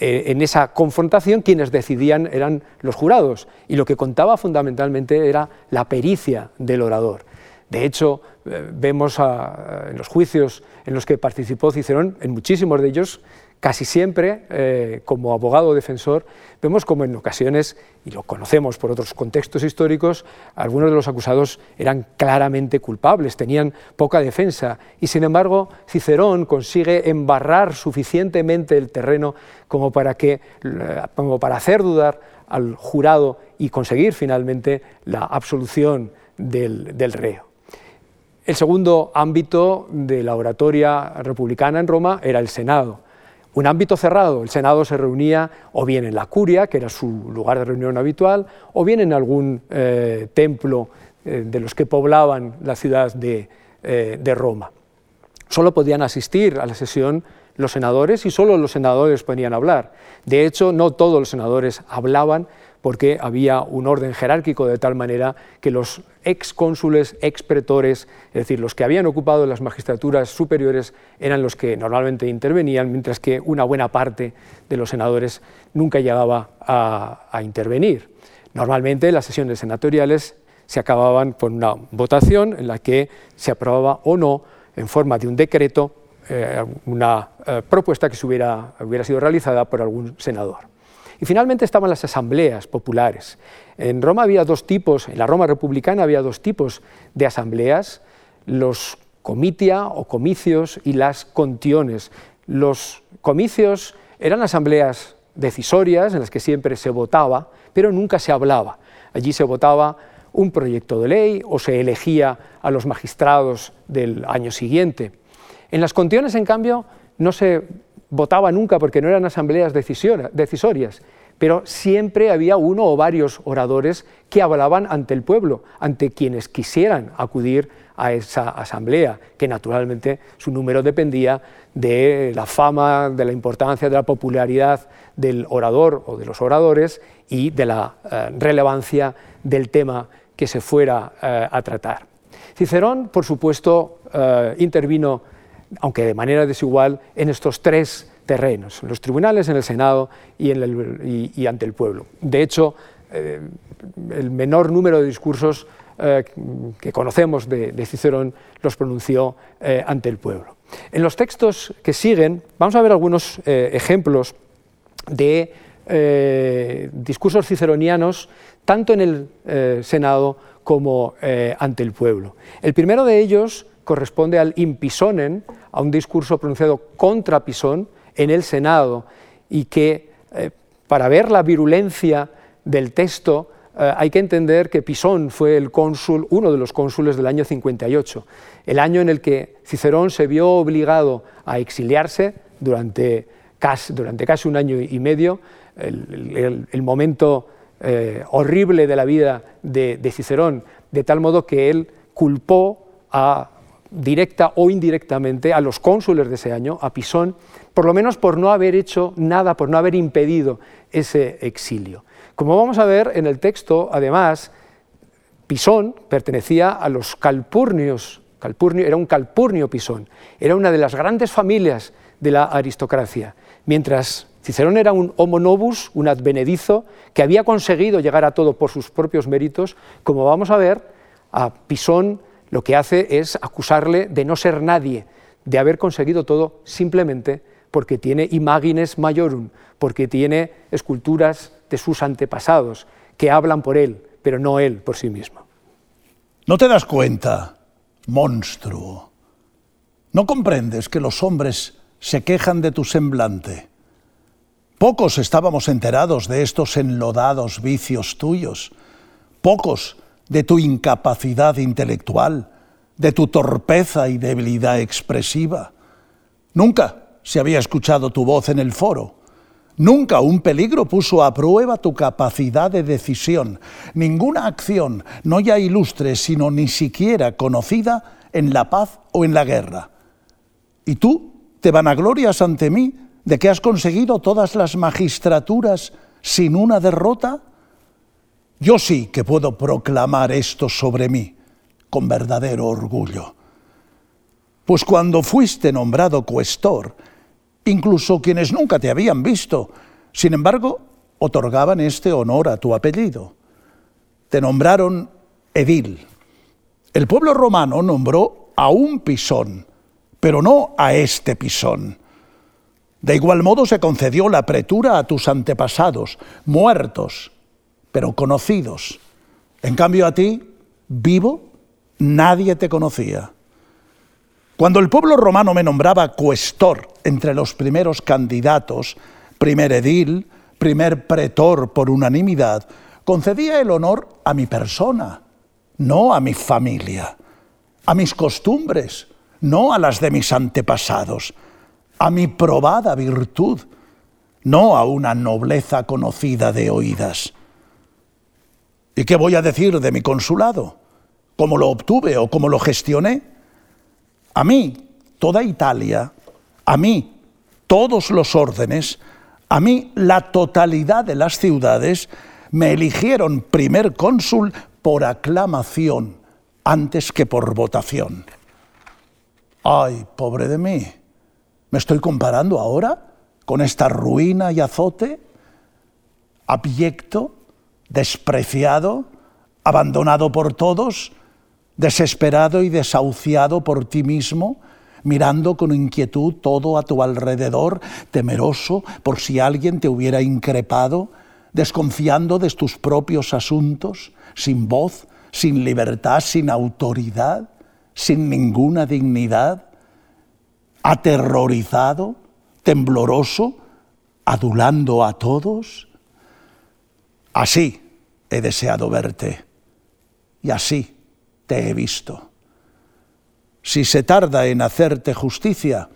Eh, en esa confrontación quienes decidían eran los jurados y lo que contaba fundamentalmente era la pericia del orador. De hecho, vemos en los juicios en los que participó Cicerón, en muchísimos de ellos, casi siempre, eh, como abogado defensor, vemos como en ocasiones, y lo conocemos por otros contextos históricos, algunos de los acusados eran claramente culpables, tenían poca defensa, y sin embargo Cicerón consigue embarrar suficientemente el terreno como para, que, como para hacer dudar al jurado y conseguir finalmente la absolución del, del reo. El segundo ámbito de la oratoria republicana en Roma era el Senado un ámbito cerrado. El Senado se reunía o bien en la curia, que era su lugar de reunión habitual, o bien en algún eh, templo eh, de los que poblaban la ciudad eh, de Roma. Solo podían asistir a la sesión los senadores y solo los senadores podían hablar. De hecho, no todos los senadores hablaban, porque había un orden jerárquico de tal manera que los excónsules, expretores, es decir, los que habían ocupado las magistraturas superiores eran los que normalmente intervenían, mientras que una buena parte de los senadores nunca llegaba a, intervenir. Normalmente las sesiones senatoriales se acababan por una votación en la que se aprobaba o no, en forma de un decreto, una propuesta que se hubiera, hubiera sido realizada por algún senador. Y finalmente estaban las asambleas populares. En Roma había dos tipos, en la Roma republicana había dos tipos de asambleas, los comitia o comicios y las contiones. Los comicios eran asambleas decisorias en las que siempre se votaba, pero nunca se hablaba. Allí se votaba un proyecto de ley o se elegía a los magistrados del año siguiente. En las contiones, en cambio, no se votaba nunca porque no eran asambleas decisorias, pero siempre había uno o varios oradores que hablaban ante el pueblo, ante quienes quisieran acudir a esa asamblea, que naturalmente su número dependía de la fama, de la importancia, de la popularidad del orador o de los oradores y de la eh, relevancia del tema que se fuera eh, a tratar. Cicerón, por supuesto, eh, intervino aunque de manera desigual, en estos tres terrenos, en los tribunales, en el Senado y, ante el pueblo. De hecho, eh, el menor número de discursos eh, que conocemos de, Cicerón los pronunció eh, ante el pueblo. En los textos que siguen vamos a ver algunos ejemplos de discursos ciceronianos tanto en el Senado como ante el pueblo. El primero de ellos corresponde al impisonen, a un discurso pronunciado contra Pisón en el Senado y que eh, para ver la virulencia del texto eh, hay que entender que Pisón fue el cónsul, uno de los cónsules del año 58, el año en el que Cicerón se vio obligado a exiliarse durante casi, durante casi un año y medio, el, momento eh, horrible de la vida de Cicerón, de tal modo que él culpó a directa o indirectamente a los cónsules de ese año, a Pisón, por lo menos por no haber hecho nada, por no haber impedido ese exilio. Como vamos a ver en el texto, además, Pisón pertenecía a los calpurnios, Calpurnio, era un calpurnio Pisón, era una de las grandes familias de la aristocracia, mientras Cicerón era un homo novus, un advenedizo, que había conseguido llegar a todo por sus propios méritos, como vamos a ver, a Pisón lo que hace es acusarle de no ser nadie, de haber conseguido todo simplemente porque tiene imagines majorum, porque tiene esculturas de sus antepasados que hablan por él, pero no él por sí mismo. ¿No te das cuenta, monstruo? ¿No comprendes que los hombres se quejan de tu semblante? Pocos estábamos enterados de estos enlodados vicios tuyos. Pocos de tu incapacidad intelectual, de tu torpeza y debilidad expresiva. Nunca se había escuchado tu voz en el foro. Nunca un peligro puso a prueba tu capacidad de decisión. Ninguna acción, no ya ilustre, sino ni siquiera conocida en la paz o en la guerra. Y tú te vanaglorias ante mí de que has conseguido todas las magistraturas sin una derrota? Yo sí que puedo proclamar esto sobre mí con verdadero orgullo. Pues cuando fuiste nombrado cuestor, incluso quienes nunca te habían visto, sin embargo, otorgaban este honor a tu apellido. Te nombraron edil. El pueblo romano nombró a un pisón, pero no a este pisón. De igual modo se concedió la pretura a tus antepasados, muertos, pero conocidos. En cambio a ti, vivo, nadie te conocía. Cuando el pueblo romano me nombraba cuestor entre los primeros candidatos, primer edil, primer pretor por unanimidad, concedía el honor a mi persona, no a mi familia, a mis costumbres, no a las de mis antepasados, a mi probada virtud, no a una nobleza conocida de oídas. ¿Y qué voy a decir de mi consulado? ¿Cómo lo obtuve o cómo lo gestioné? A mí, toda Italia, a mí, todos los órdenes, a mí, la totalidad de las ciudades, me eligieron primer cónsul por aclamación antes que por votación. Ay, pobre de mí. ¿Me estoy comparando ahora con esta ruina y azote? Abyecto, despreciado, abandonado por todos, desesperado y desahuciado por ti mismo, mirando con inquietud todo a tu alrededor, temeroso por si alguien te hubiera increpado, desconfiando de tus propios asuntos, sin voz, sin libertad, sin autoridad, sin ninguna dignidad, aterrorizado, tembloroso, adulando a todos. Así he deseado verte y así te he visto. Si se tarda en hacerte justicia,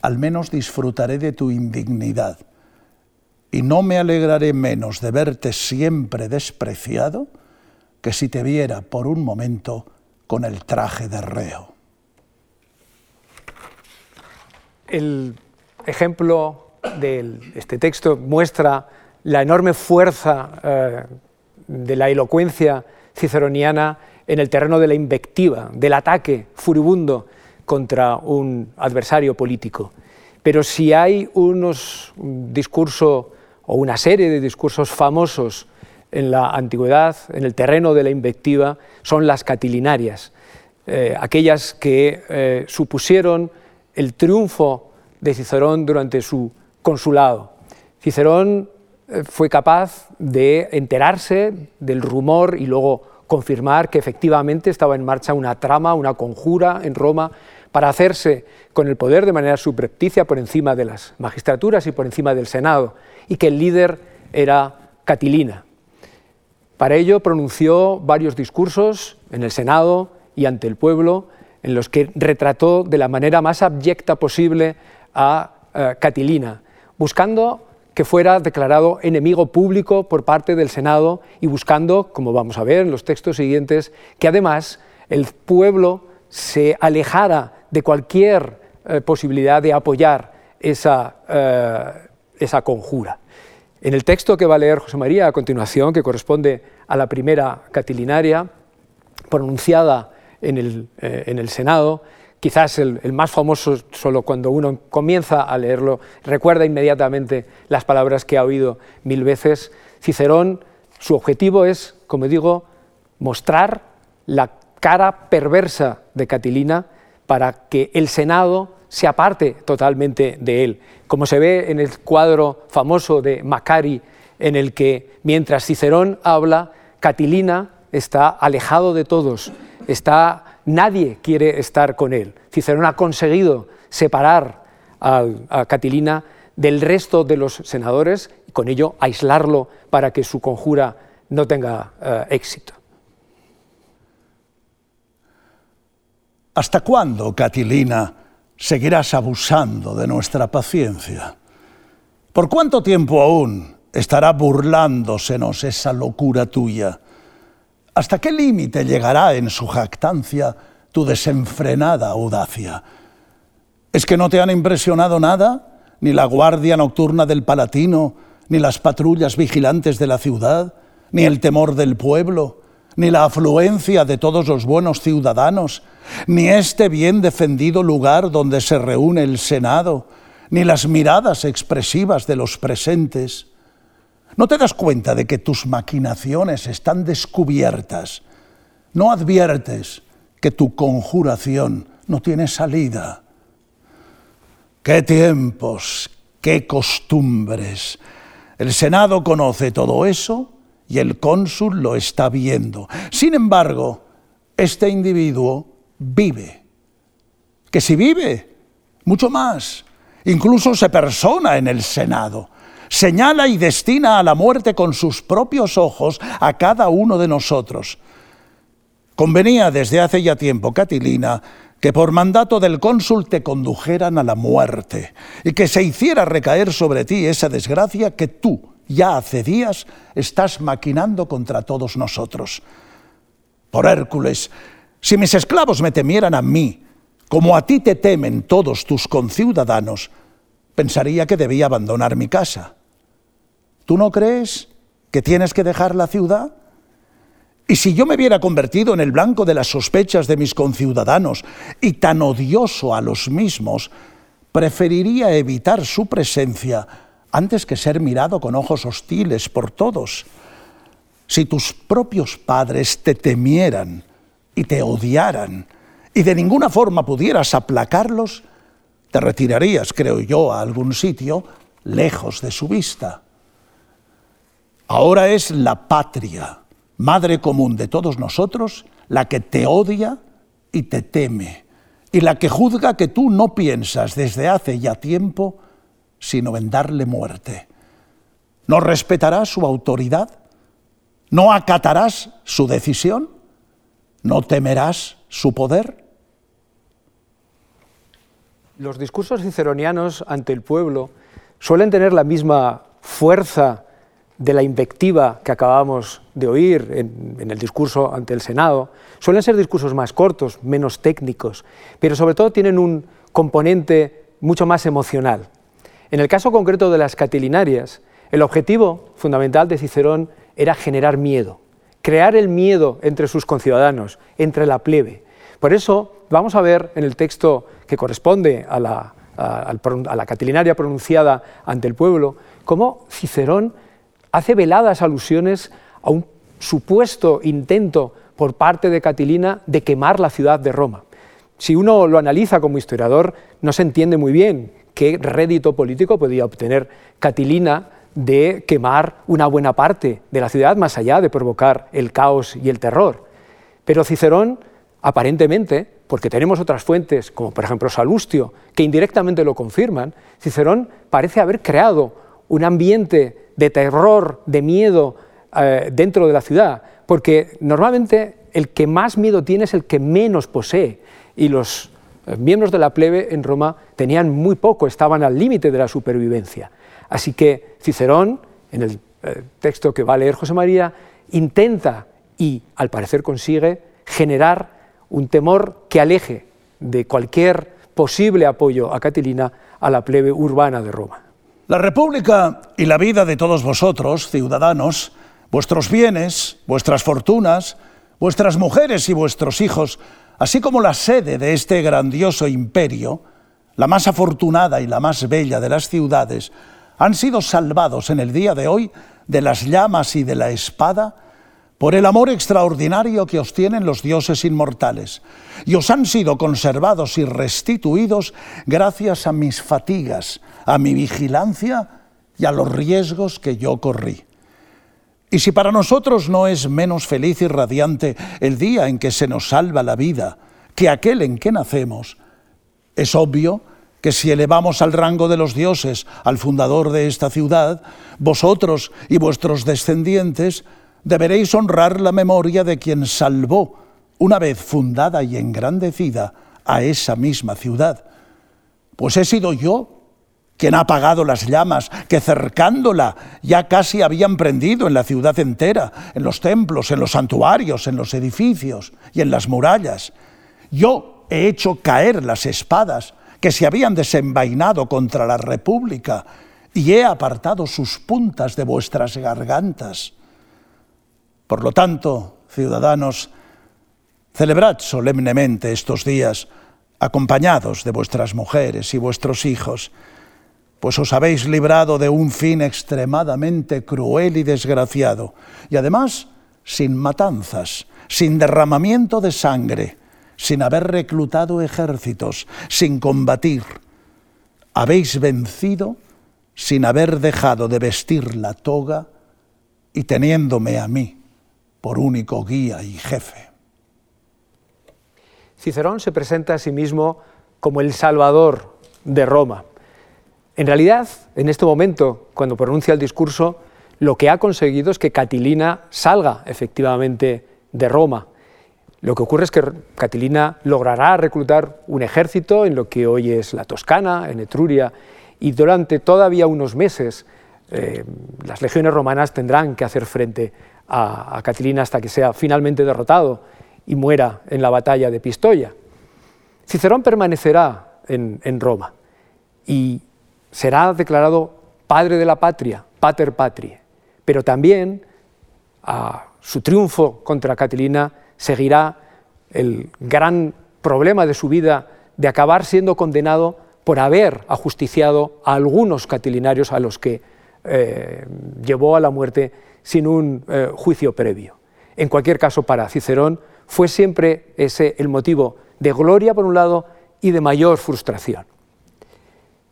al menos disfrutaré de tu indignidad y no me alegraré menos de verte siempre despreciado que si te viera por un momento con el traje de reo. El ejemplo de este texto muestra la enorme fuerza eh, de la elocuencia ciceroniana en el terreno de la invectiva, del ataque furibundo contra un adversario político. Pero si hay unos, un discurso o una serie de discursos famosos en la antigüedad, en el terreno de la invectiva, son las catilinarias, eh, aquellas que eh, supusieron el triunfo de Cicerón durante su consulado. Cicerón fue capaz de enterarse del rumor y luego confirmar que efectivamente estaba en marcha una trama, una conjura en Roma para hacerse con el poder de manera subrepticia por encima de las magistraturas y por encima del Senado, y que el líder era Catilina. Para ello pronunció varios discursos en el Senado y ante el pueblo, en los que retrató de la manera más abyecta posible a eh, Catilina, buscando que fuera declarado enemigo público por parte del Senado y buscando, como vamos a ver en los textos siguientes, que además el pueblo se alejara de cualquier eh, posibilidad de apoyar esa, eh, esa conjura. En el texto que va a leer José María a continuación, que corresponde a la primera catilinaria, pronunciada en el, eh, en el Senado, quizás el, más famoso, solo cuando uno comienza a leerlo, recuerda inmediatamente las palabras que ha oído mil veces. Cicerón, su objetivo es, como digo, mostrar la cara perversa de Catilina para que el Senado se aparte totalmente de él, como se ve en el cuadro famoso de Macari, en el que mientras Cicerón habla, Catilina está alejado de todos, está, nadie quiere estar con él. Cicerón ha conseguido separar a, Catilina del resto de los senadores y con ello aislarlo para que su conjura no tenga uh, éxito. ¿Hasta cuándo, Catilina, seguirás abusando de nuestra paciencia? ¿Por cuánto tiempo aún estará burlándosenos esa locura tuya? ¿Hasta qué límite llegará en su jactancia tu desenfrenada audacia? ¿Es que no te han impresionado nada? Ni la guardia nocturna del Palatino, ni las patrullas vigilantes de la ciudad, ni el temor del pueblo, ni la afluencia de todos los buenos ciudadanos, ni este bien defendido lugar donde se reúne el Senado, ni las miradas expresivas de los presentes. ¿No te das cuenta de que tus maquinaciones están descubiertas? ¿No adviertes que tu conjuración no tiene salida? ¿Qué tiempos, qué costumbres? El Senado conoce todo eso y el cónsul lo está viendo. Sin embargo, este individuo vive. Que si vive, mucho más. Incluso se persona en el Senado. Señala y destina a la muerte con sus propios ojos a cada uno de nosotros. Convenía desde hace ya tiempo, Catilina, que por mandato del cónsul te condujeran a la muerte y que se hiciera recaer sobre ti esa desgracia que tú, ya hace días estás maquinando contra todos nosotros. Por Hércules, si mis esclavos me temieran a mí, como a ti te temen todos tus conciudadanos, pensaría que debía abandonar mi casa. ¿Tú no crees que tienes que dejar la ciudad? Y si yo me viera convertido en el blanco de las sospechas de mis conciudadanos y tan odioso a los mismos, preferiría evitar su presencia antes que ser mirado con ojos hostiles por todos. Si tus propios padres te temieran y te odiaran y de ninguna forma pudieras aplacarlos, te retirarías, creo yo, a algún sitio lejos de su vista. Ahora es la patria, madre común de todos nosotros, la que te odia y te teme, y la que juzga que tú no piensas desde hace ya tiempo sino en darle muerte. ¿No respetarás su autoridad? ¿No acatarás su decisión? ¿No temerás su poder? Los discursos ciceronianos ante el pueblo suelen tener la misma fuerza de la invectiva que acabamos de oír en, el discurso ante el Senado. Suelen ser discursos más cortos, menos técnicos, pero sobre todo tienen un componente mucho más emocional. En el caso concreto de las catilinarias, el objetivo fundamental de Cicerón era generar miedo, crear el miedo entre sus conciudadanos, entre la plebe. Por eso vamos a ver en el texto que corresponde a la, catilinaria pronunciada ante el pueblo, cómo Cicerón hace veladas alusiones a un supuesto intento por parte de Catilina de quemar la ciudad de Roma. Si uno lo analiza como historiador, no se entiende muy bien qué rédito político podía obtener Catilina de quemar una buena parte de la ciudad, más allá de provocar el caos y el terror. Pero Cicerón, aparentemente, porque tenemos otras fuentes, como por ejemplo Salustio, que indirectamente lo confirman, Cicerón parece haber creado un ambiente de terror, de miedo eh, dentro de la ciudad, porque normalmente el que más miedo tiene es el que menos posee, y los eh, miembros de la plebe en Roma tenían muy poco, estaban al límite de la supervivencia. Así que Cicerón, en el eh, texto que va a leer José María, intenta y al parecer consigue generar un temor que aleje de cualquier posible apoyo a Catilina a la plebe urbana de Roma. La República y la vida de todos vosotros, ciudadanos, vuestros bienes, vuestras fortunas, vuestras mujeres y vuestros hijos, así como la sede de este grandioso imperio, la más afortunada y la más bella de las ciudades, han sido salvados en el día de hoy de las llamas y de la espada por el amor extraordinario que os tienen los dioses inmortales, y os han sido conservados y restituidos gracias a mis fatigas, a mi vigilancia y a los riesgos que yo corrí. Y si para nosotros no es menos feliz y radiante el día en que se nos salva la vida que aquel en que nacemos, es obvio que si elevamos al rango de los dioses al fundador de esta ciudad, vosotros y vuestros descendientes deberéis honrar la memoria de quien salvó, una vez fundada y engrandecida, a esa misma ciudad. Pues he sido yo quien ha apagado las llamas que cercándola ya casi habían prendido en la ciudad entera, en los templos, en los santuarios, en los edificios y en las murallas. Yo he hecho caer las espadas que se habían desenvainado contra la República, y he apartado sus puntas de vuestras gargantas. Por lo tanto, ciudadanos, celebrad solemnemente estos días, acompañados de vuestras mujeres y vuestros hijos, pues os habéis librado de un fin extremadamente cruel y desgraciado, y además sin matanzas, sin derramamiento de sangre, sin haber reclutado ejércitos, sin combatir. Habéis vencido sin haber dejado de vestir la toga y teniéndome a mí por único guía y jefe. Cicerón se presenta a sí mismo como el salvador de Roma. En realidad, en este momento, cuando pronuncia el discurso, lo que ha conseguido es que Catilina salga efectivamente de Roma. Lo que ocurre es que Catilina logrará reclutar un ejército en lo que hoy es la Toscana, en Etruria, y durante todavía unos meses eh, las legiones romanas tendrán que hacer frente a, Catilina hasta que sea finalmente derrotado y muera en la batalla de Pistoia. Cicerón permanecerá en, Roma y será declarado padre de la patria, pater patrie, pero también a su triunfo contra Catilina seguirá el gran problema de su vida de acabar siendo condenado por haber ajusticiado a algunos catilinarios a los que eh, llevó a la muerte sin un eh, juicio previo. En cualquier caso, para Cicerón fue siempre ese el motivo de gloria por un lado y de mayor frustración.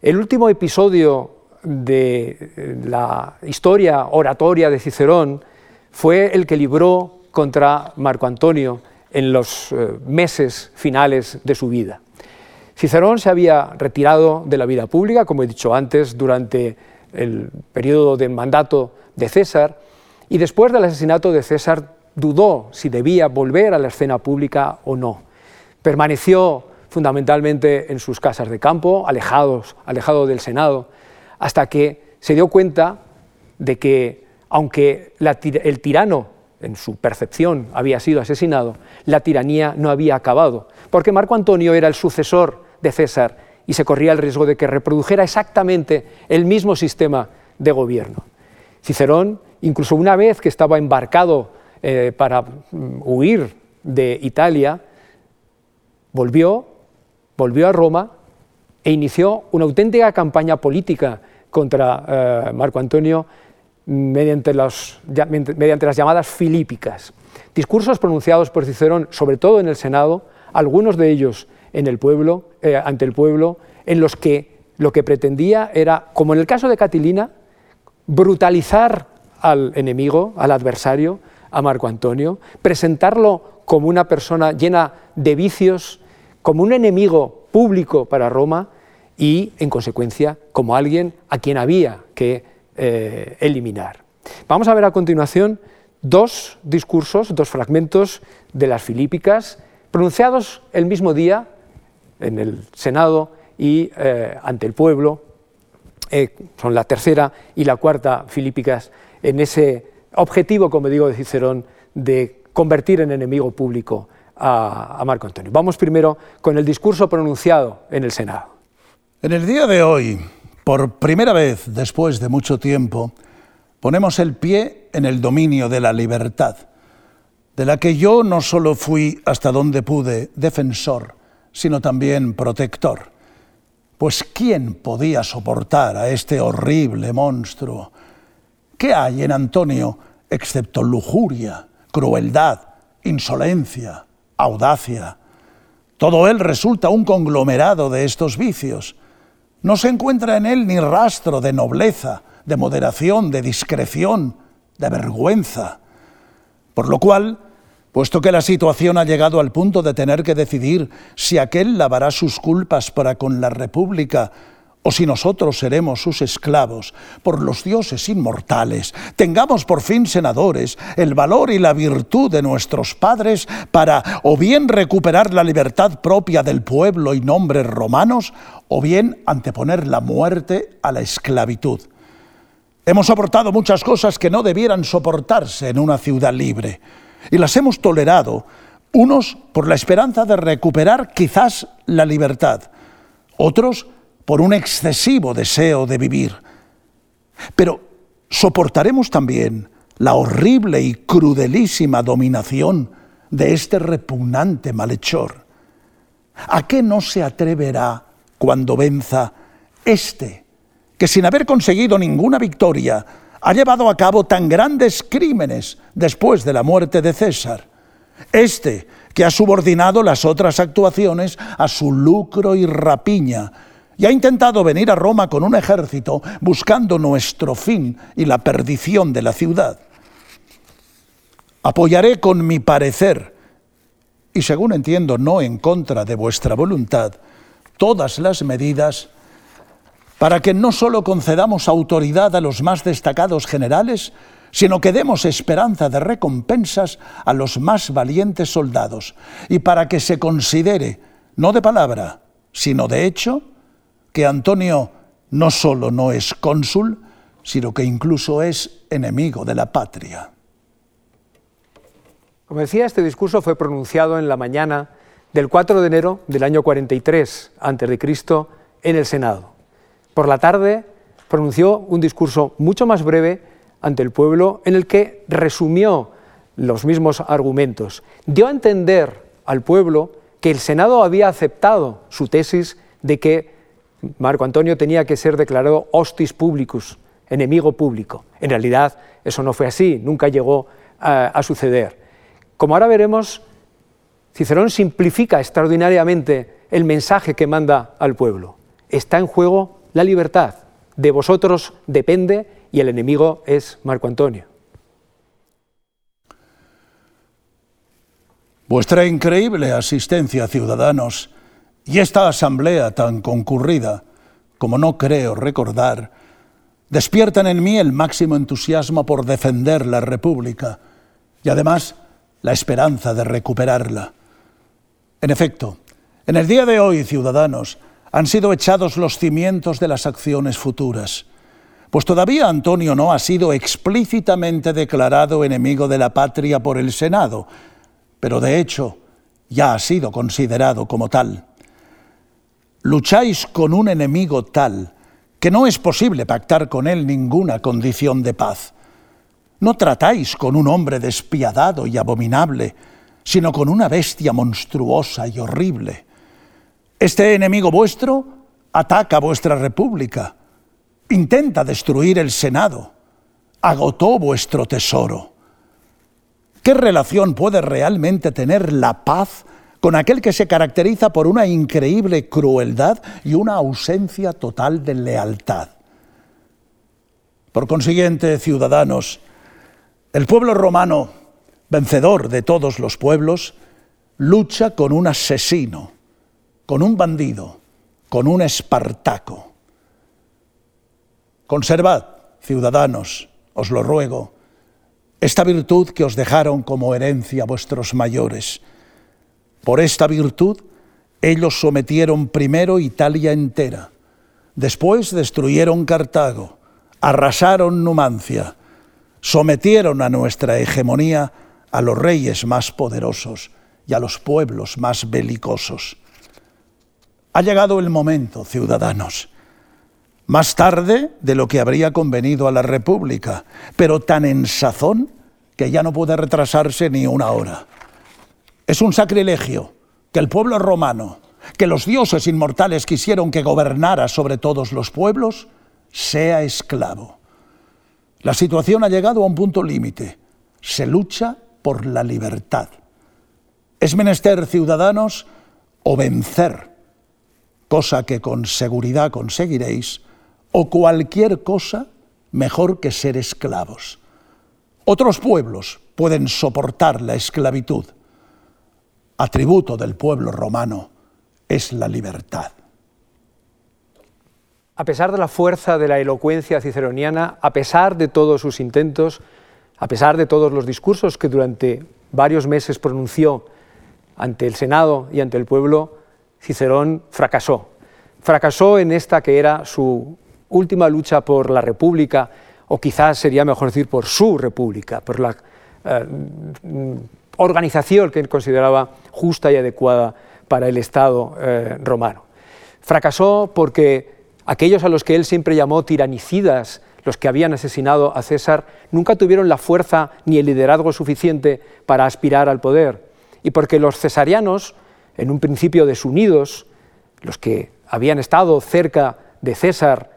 El último episodio de la historia oratoria de Cicerón fue el que libró contra Marco Antonio en los eh, meses finales de su vida. Cicerón se había retirado de la vida pública, como he dicho antes, durante el periodo de mandato de César, y después del asesinato de César dudó si debía volver a la escena pública o no. Permaneció fundamentalmente en sus casas de campo, alejados, alejado del Senado, hasta que se dio cuenta de que, aunque el tirano, en su percepción, había sido asesinado, la tiranía no había acabado, porque Marco Antonio era el sucesor de César y se corría el riesgo de que reprodujera exactamente el mismo sistema de gobierno. Cicerón, incluso una vez que estaba embarcado eh, para mm, huir de Italia, volvió, volvió a Roma e inició una auténtica campaña política contra eh, Marco Antonio mediante, mediante las llamadas filípicas. Discursos pronunciados por Cicerón, sobre todo en el Senado, algunos de ellos en el pueblo, eh, ante el pueblo, en los que lo que pretendía era, como en el caso de Catilina, brutalizar al enemigo, al adversario, a Marco Antonio, presentarlo como una persona llena de vicios, como un enemigo público para Roma y, en consecuencia, como alguien a quien había que eh, eliminar. Vamos a ver a continuación dos discursos, dos fragmentos de las Filípicas, pronunciados el mismo día en el Senado y eh, ante el pueblo, eh, son la tercera y la cuarta Filípicas, en ese objetivo, como digo, de Cicerón, de convertir en enemigo público a, Marco Antonio. Vamos primero con el discurso pronunciado en el Senado. En el día de hoy, por primera vez después de mucho tiempo, ponemos el pie en el dominio de la libertad, de la que yo no solo fui hasta donde pude defensor, sino también protector. Pues ¿quién podía soportar a este horrible monstruo? ¿Qué hay en Antonio excepto lujuria, crueldad, insolencia, audacia? Todo él resulta un conglomerado de estos vicios. No se encuentra en él ni rastro de nobleza, de moderación, de discreción, de vergüenza. Por lo cual, puesto que la situación ha llegado al punto de tener que decidir si aquel lavará sus culpas para con la República o si nosotros seremos sus esclavos por los dioses inmortales, tengamos por fin senadores el valor y la virtud de nuestros padres para o bien recuperar la libertad propia del pueblo y nombres romanos, o bien anteponer la muerte a la esclavitud. Hemos soportado muchas cosas que no debieran soportarse en una ciudad libre y las hemos tolerado, unos por la esperanza de recuperar quizás la libertad, otros por un excesivo deseo de vivir. Pero soportaremos también la horrible y crudelísima dominación de este repugnante malhechor. ¿A qué no se atreverá cuando venza este, que sin haber conseguido ninguna victoria, ha llevado a cabo tan grandes crímenes después de la muerte de César. Este, que ha subordinado las otras actuaciones a su lucro y rapiña, y ha intentado venir a Roma con un ejército buscando nuestro fin y la perdición de la ciudad. Apoyaré con mi parecer, y según entiendo no en contra de vuestra voluntad, todas las medidas para que no solo concedamos autoridad a los más destacados generales, sino que demos esperanza de recompensas a los más valientes soldados, y para que se considere, no de palabra, sino de hecho, que Antonio no solo no es cónsul, sino que incluso es enemigo de la patria. Como decía, este discurso fue pronunciado en la mañana del 4 de enero del año 43 a.C. en el Senado. Por la tarde pronunció un discurso mucho más breve ante el pueblo en el que resumió los mismos argumentos. Dio a entender al pueblo que el Senado había aceptado su tesis de que Marco Antonio tenía que ser declarado hostis publicus, enemigo público. En realidad eso no fue así, nunca llegó a, a suceder. Como ahora veremos, Cicerón simplifica extraordinariamente el mensaje que manda al pueblo. Está en juego la libertad. De vosotros depende y el enemigo es Marco Antonio. Vuestra increíble asistencia, ciudadanos, y esta asamblea tan concurrida, como no creo recordar, despiertan en mí el máximo entusiasmo por defender la República y además la esperanza de recuperarla. En efecto, en el día de hoy, ciudadanos, han sido echados los cimientos de las acciones futuras, pues todavía Antonio no ha sido explícitamente declarado enemigo de la patria por el Senado, pero de hecho ya ha sido considerado como tal. Lucháis con un enemigo tal que no es posible pactar con él ninguna condición de paz. No tratáis con un hombre despiadado y abominable, sino con una bestia monstruosa y horrible. Este enemigo vuestro ataca vuestra república, intenta destruir el Senado, agotó vuestro tesoro. ¿Qué relación puede realmente tener la paz con aquel que se caracteriza por una increíble crueldad y una ausencia total de lealtad? Por consiguiente, ciudadanos, el pueblo romano, vencedor de todos los pueblos, lucha con un asesino, con un bandido, con un espartaco. Conservad, ciudadanos, os lo ruego, esta virtud que os dejaron como herencia vuestros mayores. Por esta virtud ellos sometieron primero Italia entera, después destruyeron Cartago, arrasaron Numancia, sometieron a nuestra hegemonía a los reyes más poderosos y a los pueblos más belicosos. Ha llegado el momento, ciudadanos, más tarde de lo que habría convenido a la República, pero tan en sazón que ya no puede retrasarse ni una hora. Es un sacrilegio que el pueblo romano, que los dioses inmortales quisieron que gobernara sobre todos los pueblos, sea esclavo. La situación ha llegado a un punto límite. Se lucha por la libertad. Es menester, ciudadanos, o vencer, cosa que con seguridad conseguiréis, o cualquier cosa mejor que ser esclavos. Otros pueblos pueden soportar la esclavitud. Atributo del pueblo romano es la libertad. A pesar de la fuerza de la elocuencia ciceroniana, a pesar de todos sus intentos, a pesar de todos los discursos que durante varios meses pronunció ante el Senado y ante el pueblo, Cicerón fracasó. Fracasó en esta que era su última lucha por la República, o quizás sería mejor decir por su República, por la eh, organización que él consideraba justa y adecuada para el Estado eh, romano. Fracasó porque aquellos a los que él siempre llamó tiranicidas, los que habían asesinado a César, nunca tuvieron la fuerza ni el liderazgo suficiente para aspirar al poder, y porque los cesarianos, en un principio desunidos, los que habían estado cerca de César,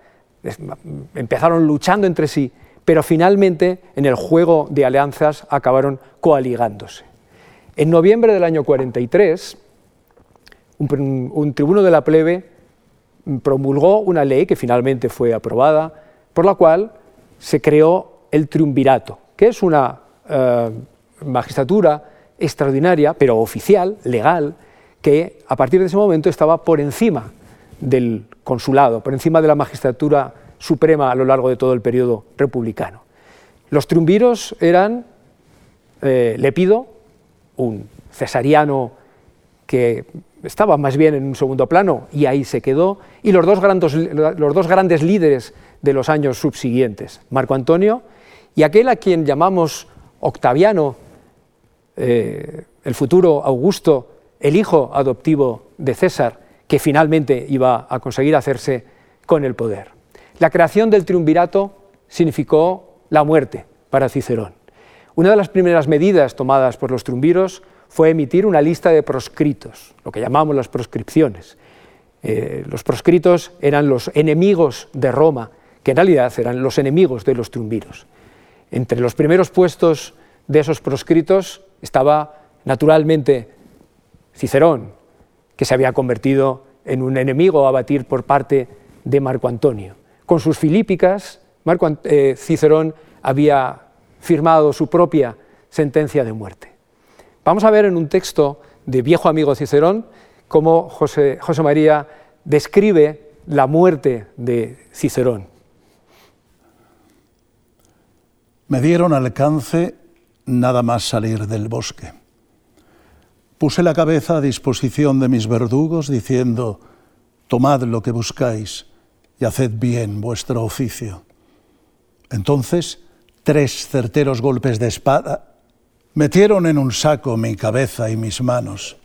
empezaron luchando entre sí, pero finalmente en el juego de alianzas acabaron coaligándose. En noviembre del año 43, un, tribuno de la plebe promulgó una ley que finalmente fue aprobada, por la cual se creó el triunvirato, que es una eh, magistratura extraordinaria, pero oficial, legal, que a partir de ese momento estaba por encima del consulado, por encima de la magistratura suprema a lo largo de todo el periodo republicano. Los triunviros eran eh, Lepido, un cesariano que estaba más bien en un segundo plano y ahí se quedó, y los dos grandes, los dos grandes líderes de los años subsiguientes, Marco Antonio y aquel a quien llamamos Octaviano, eh, el futuro Augusto, el hijo adoptivo de César, que finalmente iba a conseguir hacerse con el poder. La creación del triunvirato significó la muerte para Cicerón. Una de las primeras medidas tomadas por los triunviros fue emitir una lista de proscritos, lo que llamamos las proscripciones. Eh, los proscritos eran los enemigos de Roma, que en realidad eran los enemigos de los triunviros. Entre los primeros puestos de esos proscritos estaba naturalmente Cicerón, que se había convertido en un enemigo a batir por parte de Marco Antonio. Con sus filípicas, eh, Cicerón había firmado su propia sentencia de muerte. Vamos a ver en un texto de viejo amigo Cicerón cómo José, José María describe la muerte de Cicerón. Me dieron alcance nada más salir del bosque. Puse la cabeza a disposición de mis verdugos diciendo, tomad lo que buscáis y haced bien vuestro oficio. Entonces, tres certeros golpes de espada metieron en un saco mi cabeza y mis manos,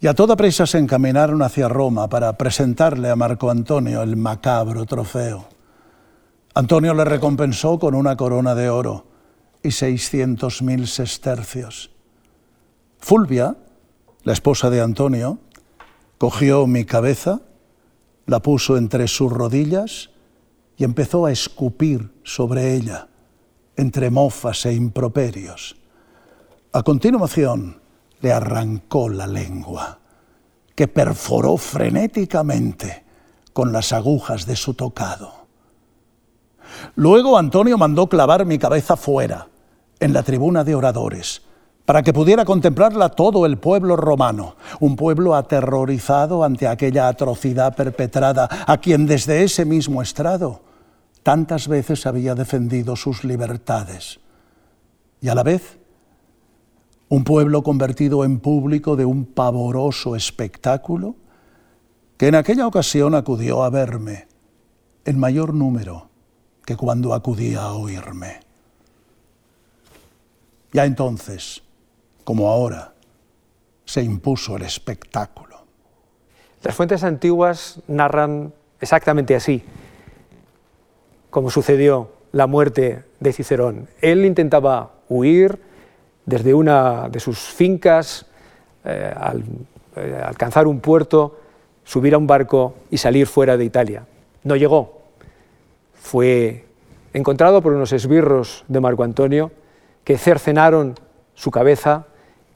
y a toda prisa se encaminaron hacia Roma para presentarle a Marco Antonio el macabro trofeo. Antonio le recompensó con una corona de oro y seiscientos mil sestercios. Fulvia, la esposa de Antonio, cogió mi cabeza, la puso entre sus rodillas y empezó a escupir sobre ella, entre mofas e improperios. A continuación, le arrancó la lengua, que perforó frenéticamente con las agujas de su tocado. Luego Antonio mandó clavar mi cabeza fuera, en la tribuna de oradores, para que pudiera contemplarla todo el pueblo romano, un pueblo aterrorizado ante aquella atrocidad perpetrada, a quien desde ese mismo estrado tantas veces había defendido sus libertades. Y a la vez, un pueblo convertido en público de un pavoroso espectáculo, que en aquella ocasión acudió a verme en mayor número que cuando acudía a oírme. Ya entonces, como ahora, se impuso el espectáculo. Las fuentes antiguas narran exactamente así, como sucedió la muerte de Cicerón. Él intentaba huir desde una de sus fincas, eh, eh, alcanzar un puerto, subir a un barco y salir fuera de Italia. No llegó. Fue encontrado por unos esbirros de Marco Antonio que cercenaron su cabeza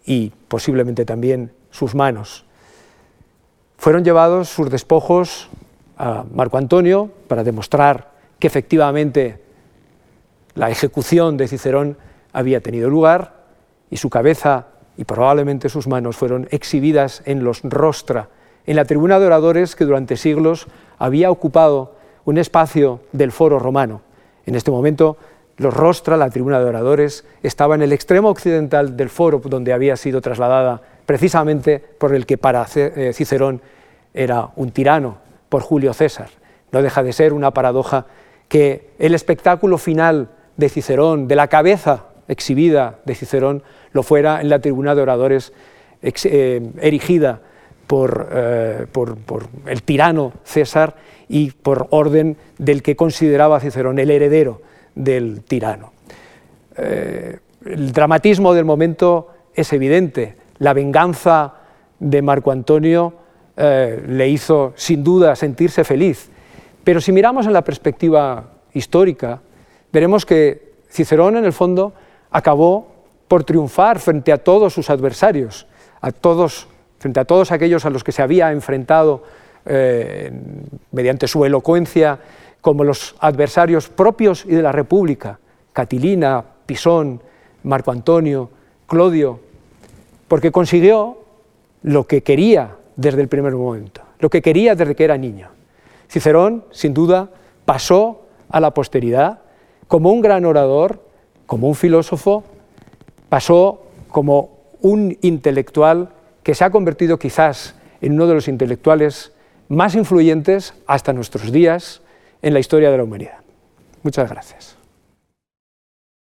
y posiblemente también sus manos. Fueron llevados sus despojos a Marco Antonio para demostrar que efectivamente la ejecución de Cicerón había tenido lugar y su cabeza y probablemente sus manos fueron exhibidas en los rostra, en la tribuna de oradores que durante siglos había ocupado un espacio del foro romano. En este momento los rostra, la tribuna de oradores, estaba en el extremo occidental del foro donde había sido trasladada precisamente por el que para eh, Cicerón era un tirano, por Julio César. No deja de ser una paradoja que el espectáculo final de Cicerón, de la cabeza exhibida de Cicerón, lo fuera en la tribuna de oradores eh, erigida eh, por, el tirano César y por orden del que consideraba Cicerón el heredero del tirano. Eh, el dramatismo del momento es evidente. La venganza de Marco Antonio le hizo sin duda sentirse feliz. Pero si miramos en la perspectiva histórica, veremos que Cicerón en el fondo acabó por triunfar frente a todos sus adversarios, frente a todos aquellos a los que se había enfrentado eh, mediante su elocuencia como los adversarios propios y de la República, Catilina, Pisón, Marco Antonio, Clodio, porque consiguió lo que quería desde el primer momento, lo que quería desde que era niño. Cicerón, sin duda, pasó a la posteridad como un gran orador, como un filósofo, pasó como un intelectual que se ha convertido quizás en uno de los intelectuales más influyentes hasta nuestros días, en la historia de la humanidad. Muchas gracias.